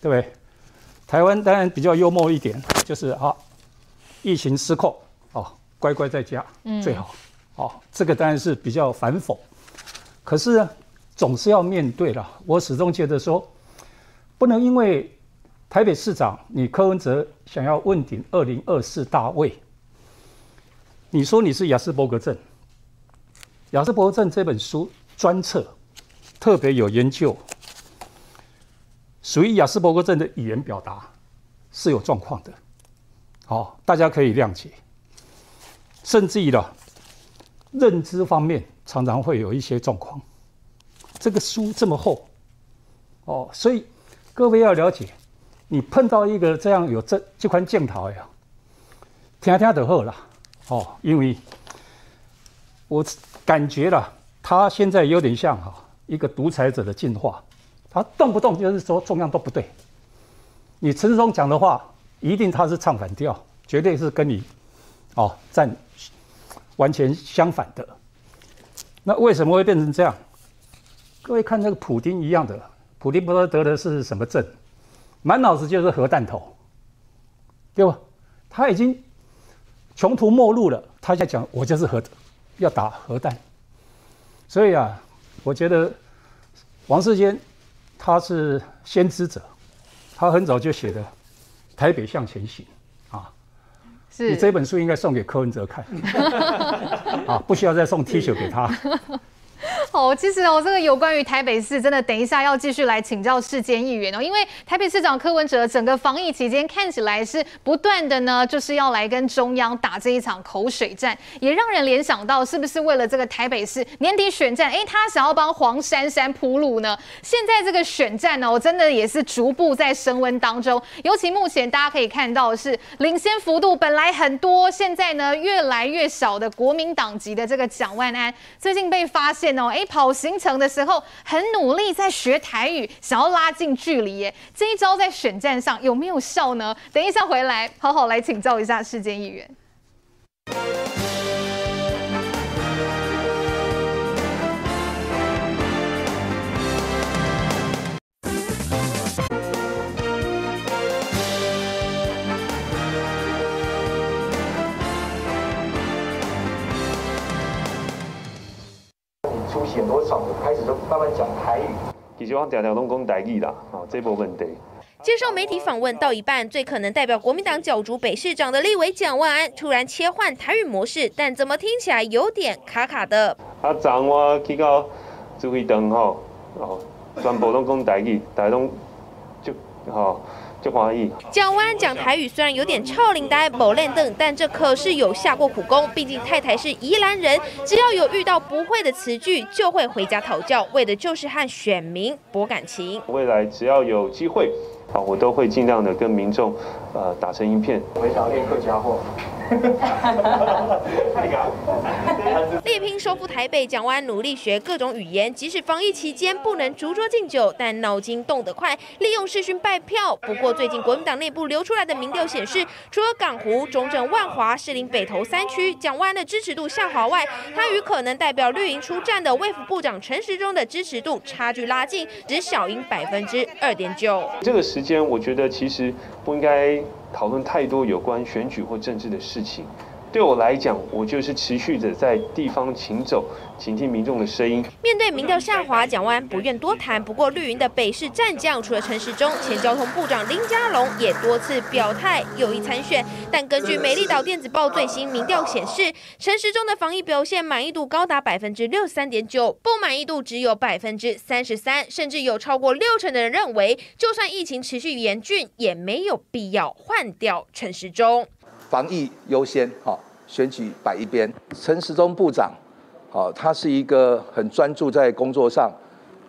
对不对？台湾当然比较幽默一点，就是啊，疫情失控。哦，乖乖在家最好。嗯、哦，这个当然是比较反讽，可是呢，总是要面对了。我始终觉得说，不能因为台北市长你柯文哲想要问鼎二零二四大位，你说你是亚斯伯格症。亚斯伯格症这本书专册特别有研究，属于亚斯伯格症的语言表达是有状况的。好、哦，大家可以谅解。甚至于了认知方面，常常会有一些状况。这个书这么厚，哦，所以各位要了解，你碰到一个这样有这这款镜头呀，听听就好了，哦，因为我感觉了，他现在有点像哈一个独裁者的进化，他动不动就是说中央都不对，你陈松讲的话，一定他是唱反调，绝对是跟你哦站。完全相反的，那为什么会变成这样？各位看那个普丁一样的，普丁不知道得的是什么症，满脑子就是核弹头，对吧？他已经穷途末路了，他在讲我就是核，要打核弹。所以啊，我觉得王世坚他是先知者，他很早就写的《台北向前行》。是你这本书应该送给柯文哲看，啊，不需要再送 T 恤给他。哦，其实哦，这个有关于台北市，真的等一下要继续来请教世坚议员哦，因为台北市长柯文哲整个防疫期间看起来是不断的呢，就是要来跟中央打这一场口水战，也让人联想到是不是为了这个台北市年底选战，哎，他想要帮黄珊珊铺路呢？现在这个选战呢，我真的也是逐步在升温当中，尤其目前大家可以看到是领先幅度本来很多，现在呢越来越少的国民党籍的这个蒋万安，最近被发现哦，哎。跑行程的时候很努力在学台语，想要拉近距离耶。这一招在选战上有没有效呢？等一下回来好好来请教一下世坚议员。出现多少，开始都慢慢讲台语。其实我常常都讲台语啦，啊，这没问题。接受媒体访问到一半，最可能代表国民党角逐北市长的立委蒋万安突然切换台语模式，但怎么听起来有点卡卡的？啊，昨我去到指挥中吼，哦，全部都讲台语，大家拢就吼。蒋万安讲台语虽然有点超龄呆、某练凳，但这可是有下过苦功。毕竟太太是宜兰人，只要有遇到不会的词句，就会回家讨教，为的就是和选民博感情。未来只要有机会，啊，我都会尽量的跟民众，呃，打成一片。回想练客家话。力拼收复台北，蒋万安努力学各种语言，即使防疫期间不能逐桌敬酒，但脑筋动得快，利用视讯拜票。不过最近国民党内部流出来的民调显示，除了港湖、中正、万华、士林北投三区，蒋万安的支持度下滑外，他与可能代表绿营出战的卫福部长陈时中的支持度差距拉近，只小赢百分之二点九。这个时间，我觉得其实不应该。讨论太多有关选举或政治的事情，对我来讲，我就是持续着在地方行走，倾听民众的声音。面对民调下滑，蒋万安不愿多谈。不过绿营的北市战将，除了陈时中，前交通部长林佳龙也多次表态有意参选。但根据美丽岛电子报最新民调显示，陈时中的防疫表现满意度高达百分之六十三点九，不满意度只有百分之三十三，甚至有超过六成的人认为，就算疫情持续严峻，也没有必要换掉陈时中。防疫优先，哈，选举摆一边。陈时中部长。好，他是一个很专注在工作上，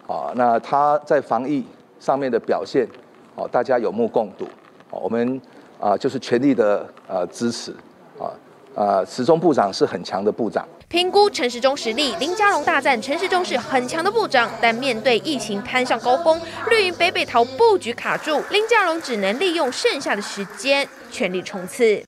啊，那他在防疫上面的表现，哦，大家有目共睹，哦，我们啊就是全力的呃支持，啊啊，时中部长是很强的部长。评估陈时中实力，林佳龙大赞陈时中是很强的部长，但面对疫情攀上高峰，绿营北北桃布局卡住，林佳龙只能利用剩下的时间全力冲刺。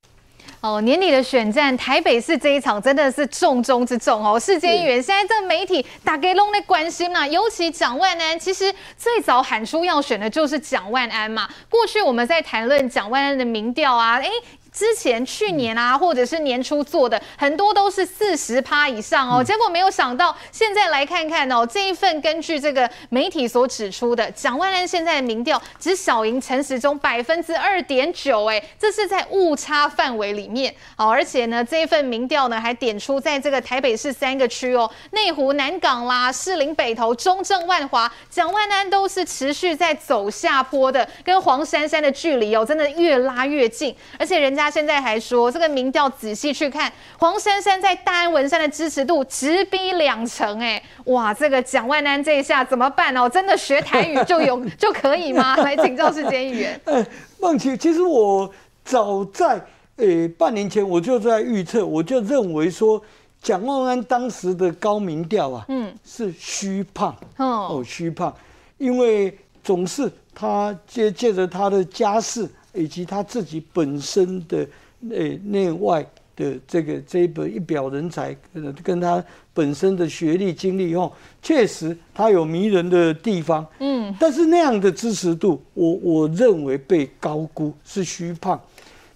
哦，年底的选战，台北市这一场真的是重中之重哦。世间议员，现在这媒体大家都在关心嘛，尤其蒋万安，其实最早喊出要选的就是蒋万安嘛。过去我们在谈论蒋万安的民调啊，诶之前去年啊，或者是年初做的很多都是四十趴以上哦，结果没有想到，现在来看看哦，这一份根据这个媒体所指出的，蒋万安现在的民调只小赢陈时中百分之二点九，哎，这是在误差范围里面。哦，而且呢，这一份民调呢还点出，在这个台北市三个区哦，内湖、南港啦、士林北投、中正、万华，蒋万安都是持续在走下坡的，跟黄珊珊的距离哦，真的越拉越近，而且人家。他现在还说，这个民调仔细去看，黄珊珊在大安文山的支持度直逼两成，哎，哇，这个蒋万安这一下怎么办哦？真的学台语就有 就可以吗？来请教世坚议员。哎，孟琪，其实我早在呃半年前我就在预测，我就认为说蒋万安当时的高民调啊，嗯，是虚胖，哦，虚胖，因为总是他借借着他的家世。以及他自己本身的内内外的这个这一本一表人才，跟他本身的学历经历哦，确实他有迷人的地方，嗯，但是那样的支持度，我我认为被高估是虚胖。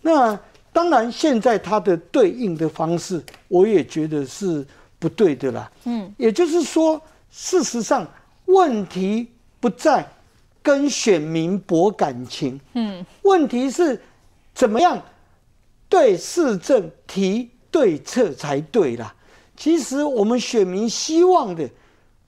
那当然，现在他的对应的方式，我也觉得是不对的啦，嗯，也就是说，事实上问题不在。跟选民博感情，嗯，问题是怎么样对市政提对策才对啦。其实我们选民希望的，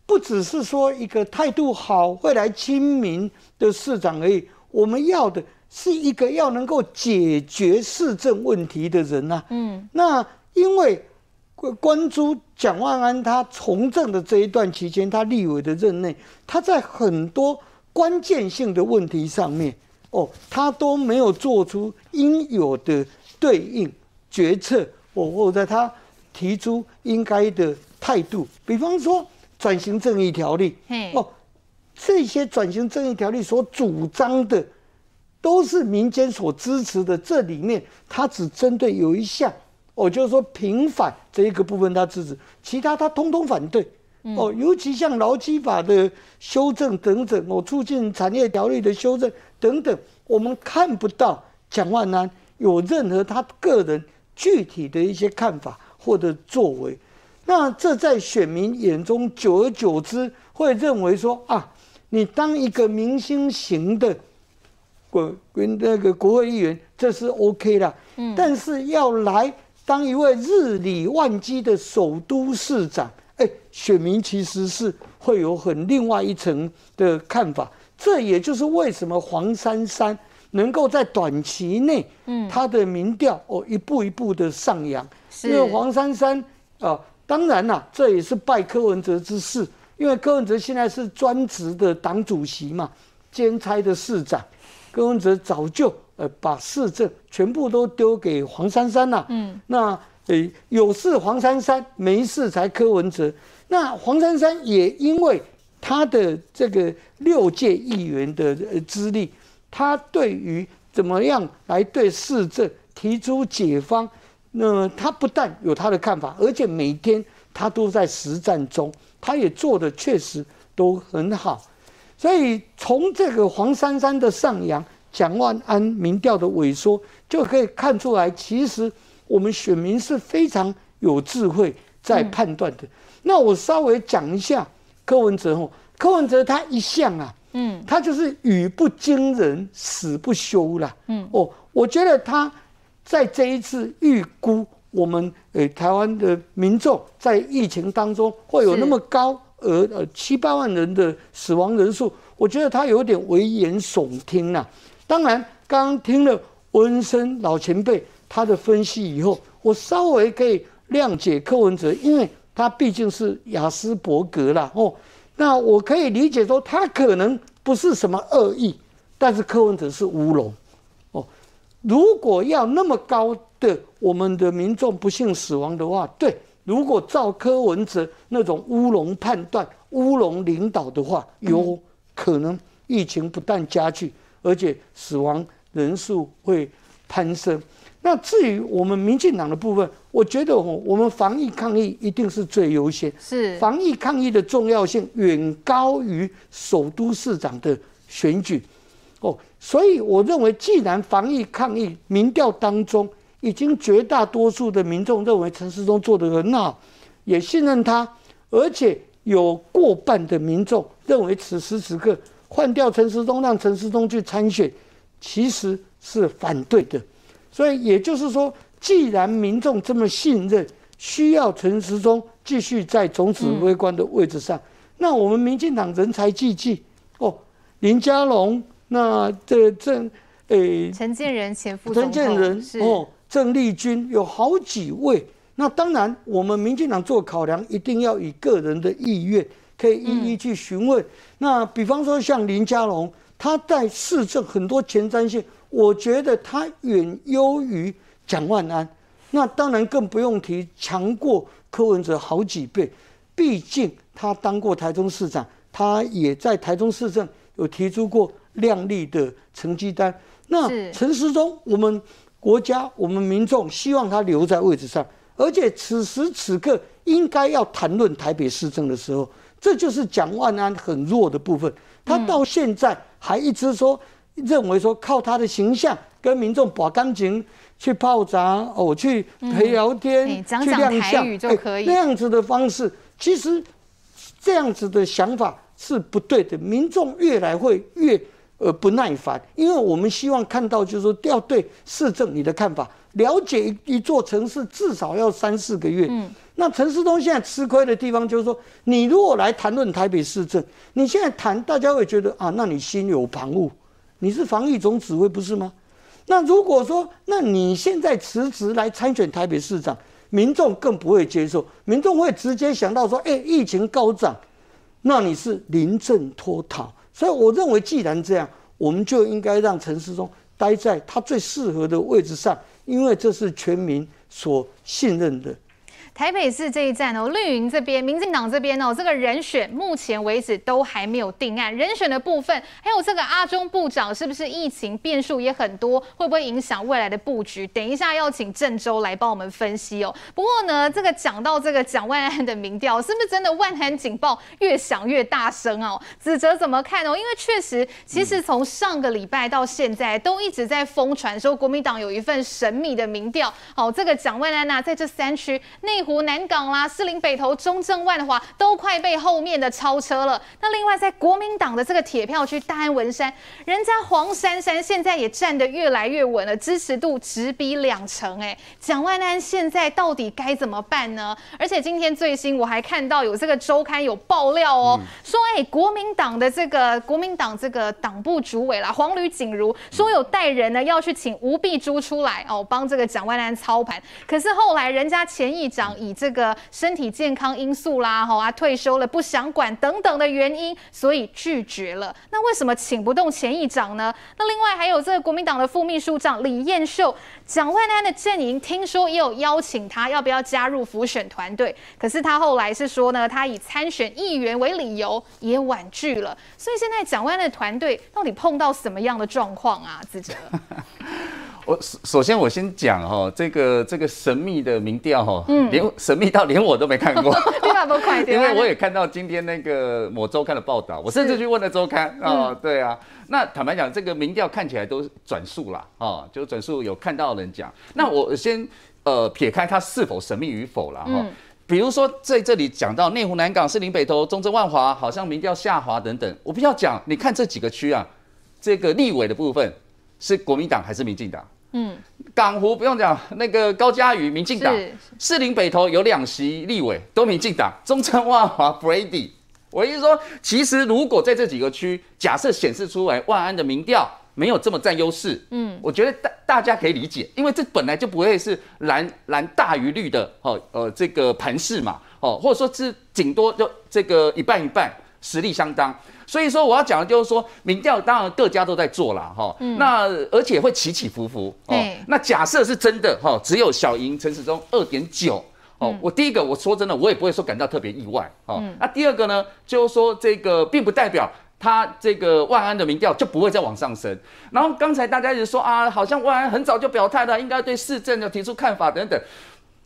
不只是说一个态度好、会来亲民的市长而已，我们要的是一个要能够解决市政问题的人呐。嗯，那因为关注蒋万安他从政的这一段期间，他立委的任内，他在很多。关键性的问题上面，哦，他都没有做出应有的对应决策，哦，或者他提出应该的态度。比方说转型正义条例，哦，这些转型正义条例所主张的都是民间所支持的，这里面他只针对有一项，哦，就是说平反这一个部分他支持，其他他通通反对。哦，尤其像劳基法的修正等等，哦，促进产业条例的修正等等，我们看不到蒋万安有任何他个人具体的一些看法或者作为。那这在选民眼中，久而久之会认为说啊，你当一个明星型的国那个国会议员，这是 OK 的。嗯，但是要来当一位日理万机的首都市长。哎，选民其实是会有很另外一层的看法，这也就是为什么黄珊珊能够在短期内，嗯，他的民调哦一步一步的上扬。是。因为黄珊珊啊、呃，当然啦，这也是拜柯文哲之赐，因为柯文哲现在是专职的党主席嘛，兼差的市长，柯文哲早就呃把市政全部都丢给黄珊珊了，嗯，那。诶，有事黄珊珊，没事才柯文哲。那黄珊珊也因为他的这个六届议员的资历，他对于怎么样来对市政提出解方，那他不但有他的看法，而且每天他都在实战中，他也做的确实都很好。所以从这个黄珊珊的上扬，蒋万安民调的萎缩，就可以看出来，其实。我们选民是非常有智慧在判断的。嗯、那我稍微讲一下柯文哲哦，柯文哲他一向啊，嗯，他就是语不惊人死不休啦。嗯哦，我觉得他在这一次预估我们诶、欸、台湾的民众在疫情当中会有那么高额呃七八万人的死亡人数，我觉得他有点危言耸听呐。当然，刚刚听了温生老前辈。他的分析以后，我稍微可以谅解柯文哲，因为他毕竟是雅斯伯格啦。哦，那我可以理解说，他可能不是什么恶意，但是柯文哲是乌龙。哦，如果要那么高的我们的民众不幸死亡的话，对，如果照柯文哲那种乌龙判断、乌龙领导的话，有可能疫情不但加剧，而且死亡人数会攀升。那至于我们民进党的部分，我觉得我们防疫抗疫一定是最优先，是。防疫抗疫的重要性远高于首都市长的选举，哦，所以我认为，既然防疫抗疫民调当中已经绝大多数的民众认为陈时中做得很好，也信任他，而且有过半的民众认为此时此刻换掉陈时中，让陈时中去参选，其实是反对的。所以也就是说，既然民众这么信任，需要陈时中继续在总指挥官的位置上，嗯、那我们民进党人才济济哦，林佳龙，那这郑诶，陈建仁前副陈建仁哦，郑丽君有好几位。那当然，我们民进党做考量，一定要以个人的意愿，可以一一去询问。嗯、那比方说像林佳龙，他在市政很多前瞻性。我觉得他远优于蒋万安，那当然更不用提强过柯文哲好几倍。毕竟他当过台中市长，他也在台中市政有提出过亮丽的成绩单。那陈时中，我们国家、我们民众希望他留在位置上，而且此时此刻应该要谈论台北市政的时候，这就是蒋万安很弱的部分。他到现在还一直说。认为说靠他的形象跟民众把感情去泡茶哦，去陪聊天，嗯、讲讲台语就可以、欸、那样子的方式，其实这样子的想法是不对的。民众越来会越呃不耐烦，因为我们希望看到就是说要对市政你的看法，了解一座城市至少要三四个月。嗯，那陈世东现在吃亏的地方就是说，你如果来谈论台北市政，你现在谈，大家会觉得啊，那你心有旁骛。你是防疫总指挥不是吗？那如果说，那你现在辞职来参选台北市长，民众更不会接受，民众会直接想到说，哎，疫情高涨，那你是临阵脱逃。所以我认为，既然这样，我们就应该让陈时中待在他最适合的位置上，因为这是全民所信任的。台北市这一站哦，绿营这边、民进党这边哦，这个人选目前为止都还没有定案。人选的部分，还有这个阿中部长是不是疫情变数也很多，会不会影响未来的布局？等一下要请郑州来帮我们分析哦。不过呢，这个讲到这个蒋万安的民调，是不是真的万安警报越响越大声哦？子哲怎么看哦？因为确实，其实从上个礼拜到现在，都一直在疯传说国民党有一份神秘的民调。哦，这个蒋万安呐，在这三区内。湖南港啦、士林北投、中正万华都快被后面的超车了。那另外在国民党的这个铁票区大安文山，人家黄珊珊现在也站得越来越稳了，支持度直逼两成。哎，蒋万安现在到底该怎么办呢？而且今天最新我还看到有这个周刊有爆料哦，说哎，国民党的这个国民党这个党部主委啦，黄吕锦如说有带人呢要去请吴碧珠出来哦，帮这个蒋万安操盘。可是后来人家前议长。以这个身体健康因素啦，吼啊退休了不想管等等的原因，所以拒绝了。那为什么请不动前议长呢？那另外还有这个国民党的副秘书长李彦秀，蒋万安的阵营听说也有邀请他，要不要加入辅选团队？可是他后来是说呢，他以参选议员为理由，也婉拒了。所以现在蒋万安的团队到底碰到什么样的状况啊？子哲。我首首先我先讲哈，这个这个神秘的民调哈，嗯，连神秘到连我都没看过，因为我也看到今天那个某周刊的报道，我甚至去问了周刊啊、哦，对啊，那坦白讲，这个民调看起来都转述啦，啊，就转述有看到的人讲，那我先呃撇开它是否神秘与否了哈，嗯、比如说在这里讲到内湖南港、士林北投、中正万华，好像民调下滑等等，我不要讲，你看这几个区啊，这个立委的部分是国民党还是民进党？嗯，港湖不用讲，那个高嘉瑜，民进党；士林北投有两席立委，都民进党。中正万华，Brady。我意思说，其实如果在这几个区，假设显示出来万安的民调没有这么占优势，嗯，我觉得大大家可以理解，因为这本来就不会是蓝蓝大于绿的哦，呃，这个盘势嘛，哦，或者说是顶多就这个一半一半。实力相当。所以说我要讲的就是说，民调当然各家都在做啦，哈、嗯，那而且会起起伏伏哦。那假设是真的哈，只有小赢陈时中二点九哦，我第一个我说真的，我也不会说感到特别意外哦。那、嗯啊、第二个呢，就是说这个并不代表他这个万安的民调就不会再往上升。然后刚才大家一直说啊，好像万安很早就表态了，应该对市政要提出看法等等。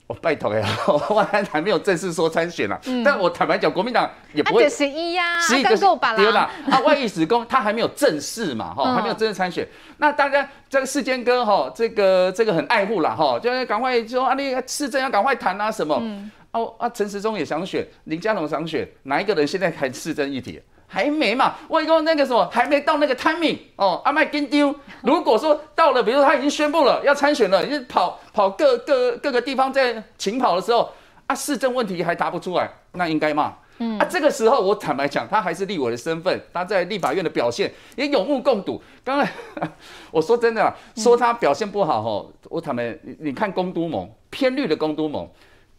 我、哦、拜托呀，万安还没有正式说参选啦。嗯、但我坦白讲，国民党也不会十一呀，十一个够吧啦。啊，万一始攻，他还没有正式嘛，哈，还没有正式参选。那大家这个世坚哥哈，这个这个很爱护啦，哈，就赶快说啊，你市政要赶快谈啊，什么？嗯、哦啊，陈时中也想选，林佳龙想选，哪一个人现在谈市政议题？还没嘛？外公那个什么，还没到那个 timing 哦。阿麦跟丢，如果说到了，比如说他已经宣布了要参选了，已经跑跑各各各个地方在勤跑的时候，啊，市政问题还答不出来，那应该骂。嗯，啊，这个时候我坦白讲，他还是立委的身份，他在立法院的表现也有目共睹。刚才 我说真的啊，说他表现不好吼，我坦白，你你看公都盟偏绿的公都盟。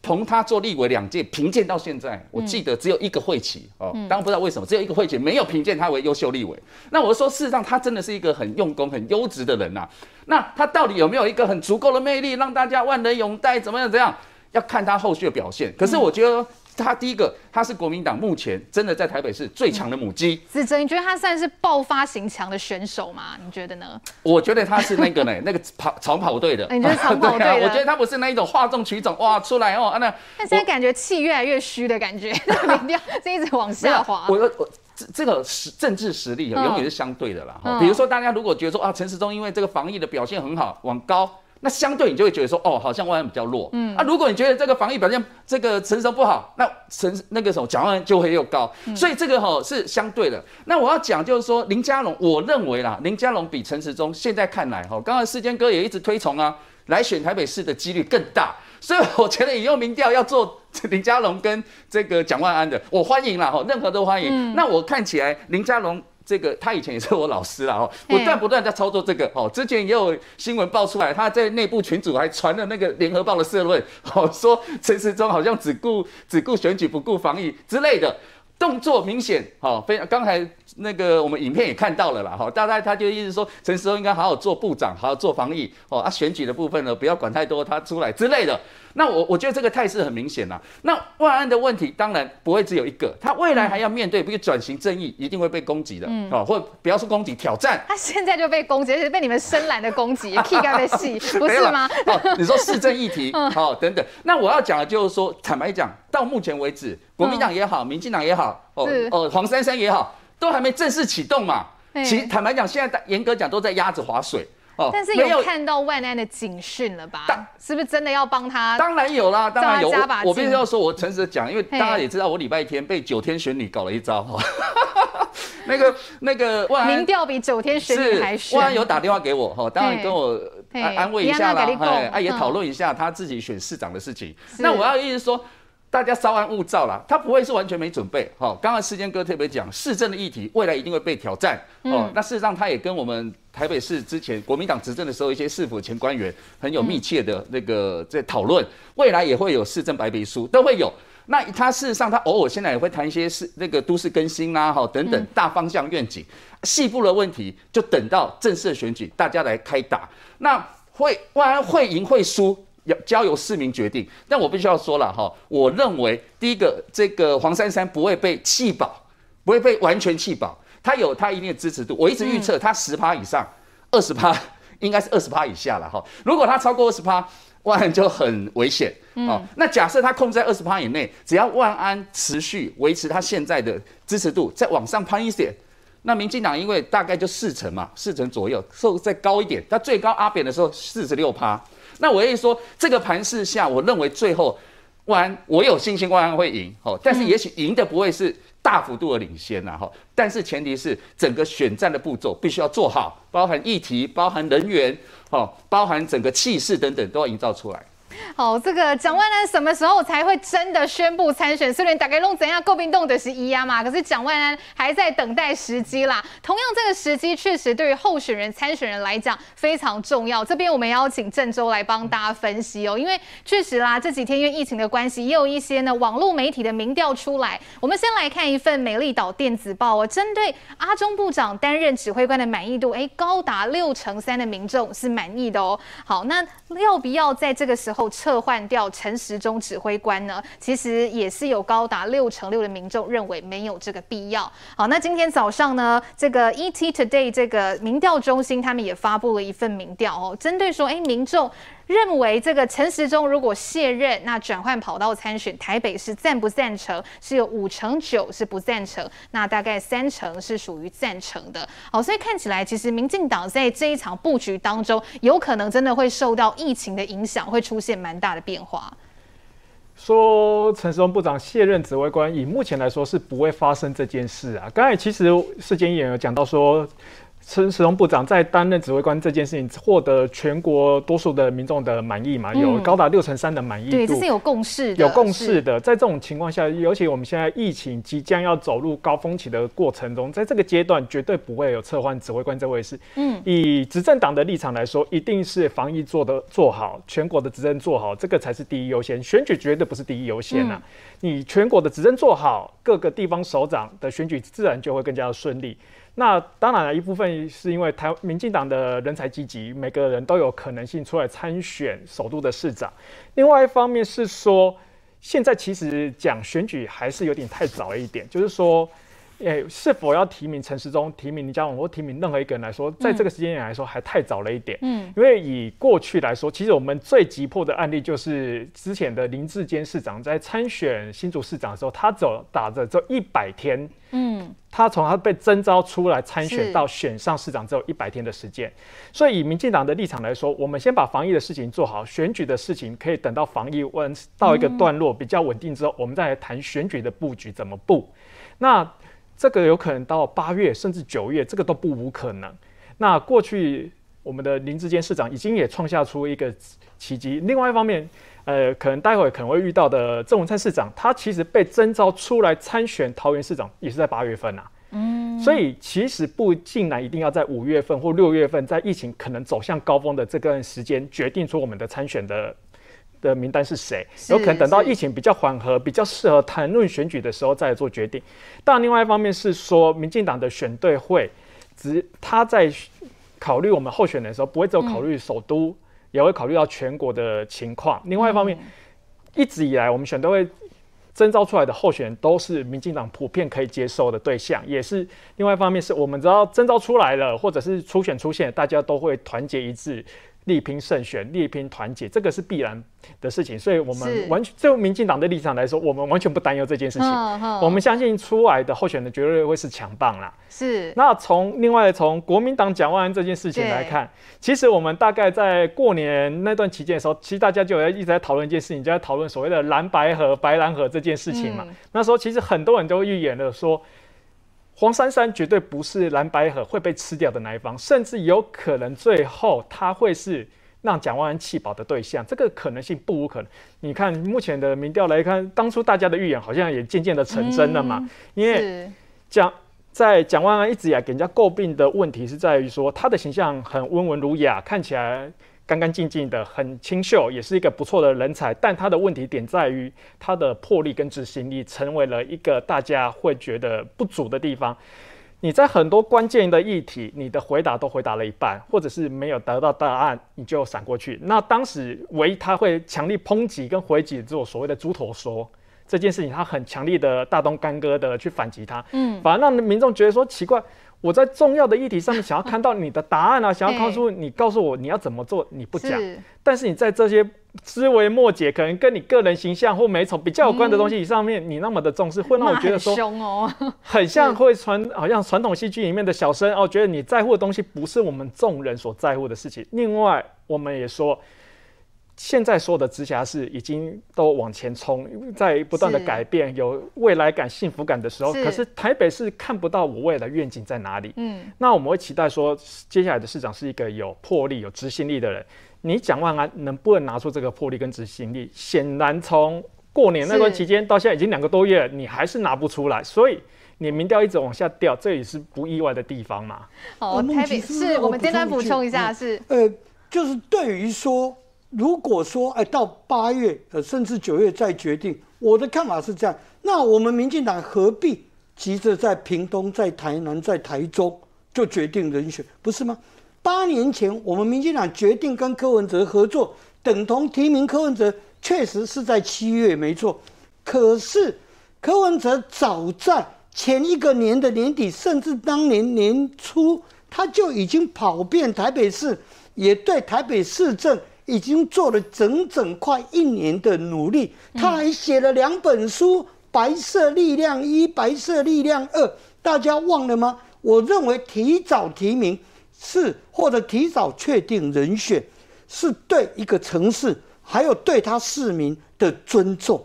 同他做立委两届，评鉴到现在，我记得只有一个会期哦，当然不知道为什么只有一个会期没有评鉴他为优秀立委。那我说，事实上他真的是一个很用功、很优质的人呐、啊。那他到底有没有一个很足够的魅力，让大家万人拥戴？怎么样？怎样？要看他后续的表现。可是我觉得。他第一个，他是国民党目前真的在台北市最强的母鸡。子哲，你觉得他算是爆发型强的选手吗？你觉得呢？我觉得他是那个呢，那个跑长跑队的。你觉得 长跑队的？我觉得他不是那一种哗众取宠哇出来哦，那。但现在感觉气越来越虚的感觉，民调这一直往下滑。我我这这个实政治实力永远是相对的啦。比如说大家如果觉得说啊，陈时中因为这个防疫的表现很好，往高。那相对你就会觉得说，哦，好像万安比较弱。嗯啊，如果你觉得这个防疫表现这个成熟不好，那成那个什么蒋万安就会又高。嗯、所以这个哈是相对的。那我要讲就是说，林佳龙，我认为啦，林佳龙比陈时中现在看来哈，刚才世坚哥也一直推崇啊，来选台北市的几率更大。所以我觉得引用民调要做林佳龙跟这个蒋万安的，我欢迎啦哈，任何都欢迎。嗯、那我看起来林佳龙。这个他以前也是我老师啦，哦，不断不断在操作这个哦。之前也有新闻爆出来，他在内部群组还传了那个联合报的社论，哦，说陈时中好像只顾只顾选举不顾防疫之类的动作明显，好，非常刚才那个我们影片也看到了啦，哈，大概他就意思说陈时中应该好好做部长，好好做防疫，哦，啊，选举的部分呢不要管太多，他出来之类的。那我我觉得这个态势很明显啦。那万安的问题当然不会只有一个，他未来还要面对，比如转型正义，一定会被攻击的，嗯，哦，或不要说攻击，挑战。他现在就被攻击，而且被你们深蓝的攻击，气概被戏，不是吗？哦，你说 市政议题，好、哦，等等。那我要讲的就是说，坦白讲，到目前为止，国民党也好，民进党也好，哦哦，黄珊珊也好，都还没正式启动嘛。其坦白讲，现在严格讲都在鸭子划水。哦但是有看到万安的警讯了吧？是不是真的要帮他？当然有啦，当然有。我必须要说，我诚实的讲，因为大家也知道，我礼拜天被九天玄女搞了一招哈。那个那个万安，民调比九天玄女还玄。万安有打电话给我哈，当然跟我安慰一下啦，哎，也讨论一下他自己选市长的事情。那我要意思说。大家稍安勿躁啦，他不会是完全没准备。好，刚刚世坚哥特别讲市政的议题，未来一定会被挑战。哦，那事实上他也跟我们台北市之前国民党执政的时候一些市府前官员很有密切的那个在讨论，未来也会有市政白皮书都会有。那他事实上他偶尔现在也会谈一些市那个都市更新啦，哈等等大方向愿景，细部的问题就等到正式的选举大家来开打。那会万安会赢会输，要交由市民决定，但我必须要说了哈，我认为第一个，这个黄珊珊不会被弃保，不会被完全弃保，他有他一定的支持度。我一直预测他十趴以上，二十趴 应该是二十趴以下了哈。如果他超过二十趴，万安就很危险。哦，那假设他控制在二十趴以内，只要万安持续维持他现在的支持度，再往上攀一点，那民进党因为大概就四成嘛，四成左右，受再高一点，他最高阿扁的时候四十六趴。那我意思说，这个盘势下，我认为最后万安，我有信心万安会赢，哦，但是也许赢的不会是大幅度的领先呐，哈，但是前提是整个选战的步骤必须要做好，包含议题、包含人员，哦，包含整个气势等等都要营造出来。好，这个蒋万安什么时候才会真的宣布参选？虽然大概弄怎样，诟病动的是一啊嘛，可是蒋万安还在等待时机啦。同样，这个时机确实对于候选人、参选人来讲非常重要。这边我们邀请郑州来帮大家分析哦，因为确实啦，这几天因为疫情的关系，也有一些呢网络媒体的民调出来。我们先来看一份美丽岛电子报哦，针对阿中部长担任指挥官的满意度，哎，高达六成三的民众是满意的哦。好，那要不要在这个时候撤换掉陈时中指挥官呢？其实也是有高达六成六的民众认为没有这个必要。好，那今天早上呢，这个 ET Today 这个民调中心他们也发布了一份民调哦，针对说，哎，民众。认为这个陈时中如果卸任，那转换跑道参选台北市赞不赞成？是有五成九是不赞成，那大概三成是属于赞成的。好，所以看起来其实民进党在这一场布局当中，有可能真的会受到疫情的影响，会出现蛮大的变化。说陈时中部长卸任指挥官，以目前来说是不会发生这件事啊。刚才其实世间议员有讲到说。陈时中部长在担任指挥官这件事情获得全国多数的民众的满意嘛，有高达六成三的满意度。对，这是有共识的。有共识的，在这种情况下，尤其我们现在疫情即将要走入高峰期的过程中，在这个阶段绝对不会有撤换指挥官这回事。嗯，以执政党的立场来说，一定是防疫做的做好，全国的执政做好，这个才是第一优先。选举绝对不是第一优先呐。你全国的执政做好，各个地方首长的选举自然就会更加的顺利。那当然了，一部分是因为台民进党的人才济济，每个人都有可能性出来参选首都的市长。另外一方面是说，现在其实讲选举还是有点太早了一点，就是说。诶，是否要提名陈时中、提名林佳龙或提名任何一个人来说，在这个时间点来说还太早了一点。嗯，因为以过去来说，其实我们最急迫的案例就是之前的林志坚市长在参选新竹市长的时候，他走打着这一百天。嗯，他从他被征召出来参选到选上市长只有一百天的时间，所以以民进党的立场来说，我们先把防疫的事情做好，选举的事情可以等到防疫问到一个段落比较稳定之后，我们再来谈选举的布局怎么布。那这个有可能到八月甚至九月，这个都不无可能。那过去我们的林志坚市长已经也创下出一个奇迹。另外一方面，呃，可能待会可能会遇到的郑文灿市长，他其实被征召出来参选桃园市长，也是在八月份啊。嗯。所以其实不尽然一定要在五月份或六月份，在疫情可能走向高峰的这段时间，决定出我们的参选的。的名单是谁？有可能等到疫情比较缓和、比较适合谈论选举的时候再做决定。当然，另外一方面是说，民进党的选对会，只他在考虑我们候选人的时候，不会只有考虑首都，嗯、也会考虑到全国的情况。另外一方面，嗯、一直以来我们选对会征召出来的候选人都是民进党普遍可以接受的对象，也是另外一方面是我们只要征召出来了，或者是初选出现，大家都会团结一致。力拼胜选，力拼团结，这个是必然的事情，所以我们完全就民进党的立场来说，我们完全不担忧这件事情。我们相信出来的候选人绝对会是强棒啦。是。那从另外从国民党蒋万安这件事情来看，其实我们大概在过年那段期间的时候，其实大家就一直在讨论一件事情，就在讨论所谓的蓝白河、白蓝河这件事情嘛。那时候其实很多人都预言了说。黄珊珊绝对不是蓝白合会被吃掉的那一方，甚至有可能最后他会是让蒋万安弃保的对象，这个可能性不无可能。你看目前的民调来看，当初大家的预言好像也渐渐的成真了嘛。嗯、因为蒋在蒋万安一直以来给人家诟病的问题是在于说他的形象很温文儒雅，看起来。干干净净的，很清秀，也是一个不错的人才。但他的问题点在于他的魄力跟执行力，成为了一个大家会觉得不足的地方。你在很多关键的议题，你的回答都回答了一半，或者是没有得到答案，你就闪过去。那当时唯一他会强力抨击跟回击这种所谓的猪头说这件事情，他很强力的大动干戈的去反击他，嗯，反而让民众觉得说奇怪。我在重要的议题上面想要看到你的答案啊，想要告诉你，告诉我你要怎么做，你不讲。但是你在这些枝微末节，可能跟你个人形象或美丑比较有关的东西上面，你那么的重视，会让我觉得说，很像会传，好像传统戏剧里面的小生哦，觉得你在乎的东西不是我们众人所在乎的事情。另外，我们也说。现在所有的直辖市已经都往前冲，在不断的改变，有未来感、幸福感的时候，可是台北市看不到我未来愿景在哪里。嗯，那我们会期待说，接下来的市长是一个有魄力、有执行力的人。你蒋万安能不能拿出这个魄力跟执行力？显然从过年那段期间到现在已经两个多月了，你还是拿不出来，所以你民调一直往下掉，这也是不意外的地方嘛。哦，台北是我们简单补充一下是，呃，就是对于说，如果说哎到八月呃甚至九月再决定，我的看法是这样，那我们民进党何必急着在屏东、在台南、在台中就决定人选，不是吗？八年前，我们民进党决定跟柯文哲合作，等同提名柯文哲，确实是在七月，没错。可是柯文哲早在前一个年的年底，甚至当年年初，他就已经跑遍台北市，也对台北市政已经做了整整快一年的努力。他还写了两本书，《白色力量一》《白色力量二》，大家忘了吗？我认为提早提名。是或者提早确定人选，是对一个城市还有对他市民的尊重。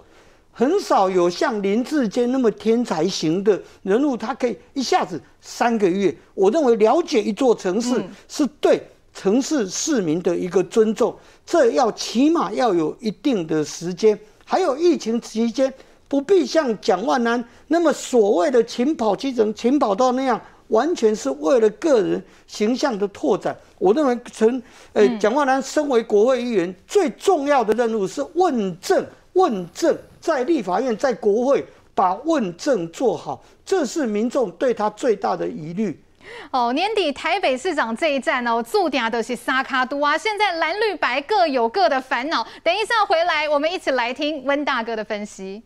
很少有像林志坚那么天才型的人物，他可以一下子三个月。我认为了解一座城市是对城市市民的一个尊重，这要起码要有一定的时间。还有疫情期间，不必像蒋万安那么所谓的勤跑基层、勤跑到那样。完全是为了个人形象的拓展。我认为陈呃蒋万安身为国会议员，嗯、最重要的任务是问政，问政在立法院，在国会把问政做好，这是民众对他最大的疑虑。哦，年底台北市长这一站哦，注定的是沙卡都啊。现在蓝绿白各有各的烦恼。等一下回来，我们一起来听温大哥的分析。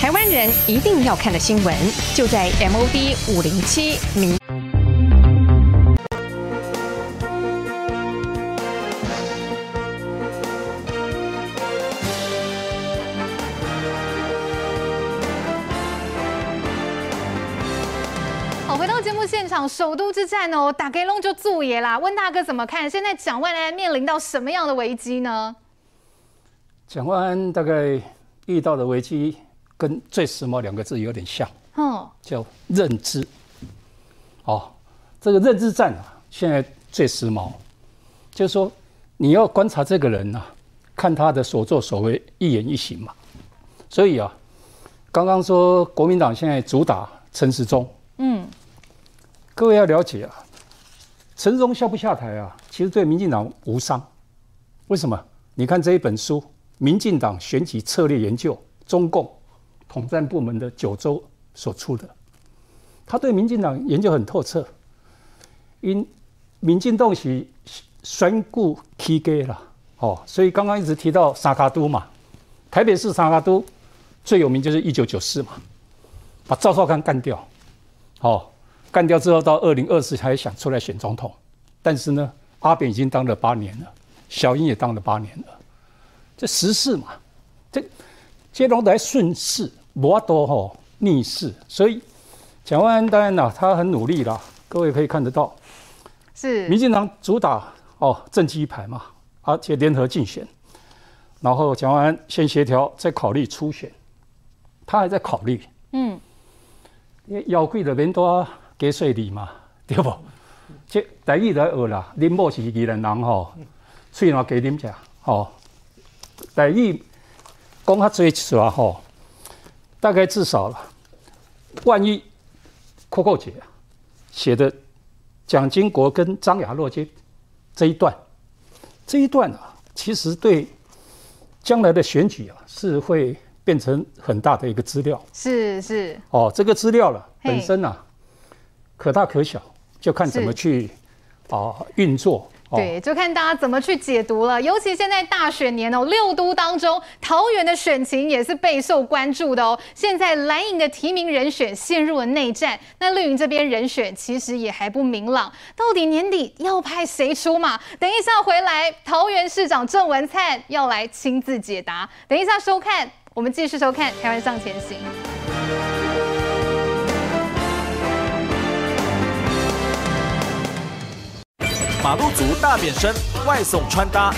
台湾人一定要看的新闻，就在 MOD 五零七民。场，首都之战哦，打给龙就注爷啦。温大哥怎么看？现在蒋万安面临到什么样的危机呢？蒋万安大概遇到的危机。跟最时髦两个字有点像，嗯，叫认知。哦，这个认知战啊，现在最时髦，就是说你要观察这个人呐、啊，看他的所作所为，一言一行嘛。所以啊，刚刚说国民党现在主打陈时中，嗯，各位要了解啊，陈时中下不下台啊，其实对民进党无伤。为什么？你看这一本书《民进党选举策略研究》，中共。统战部门的九州所出的，他对民进党研究很透彻。因民进党是选举起家了，哦，所以刚刚一直提到三脚督嘛，台北市三脚督最有名就是一九九四嘛，把赵少康干掉，哦，干掉之后到二零二四才想出来选总统，但是呢，阿扁已经当了八年了，小英也当了八年了，这时势嘛，这接龙来顺势。无多吼逆势，所以蒋万安当然啦，他很努力啦。各位可以看得到，是民进党主打哦政绩一排嘛，而且联合竞选，然后蒋万安先协调，再考虑初选，他还在考虑。嗯，要贵的人多给税礼嘛，对不？这台语来学啦，恁某是宜兰人吼，所以话给恁吃吼。台语讲较多次啊吼。大概至少了，万一扣扣姐写的蒋经国跟张亚洛这这一段，这一段啊，其实对将来的选举啊是会变成很大的一个资料。是是。哦，这个资料了本身啊，可大可小，就看怎么去啊运作。对，就看大家怎么去解读了。尤其现在大选年哦，六都当中，桃园的选情也是备受关注的哦。现在蓝营的提名人选陷入了内战，那绿营这边人选其实也还不明朗，到底年底要派谁出马？等一下回来，桃园市长郑文灿要来亲自解答。等一下收看，我们继续收看《台湾向前行》。马路族大变身，外送穿搭。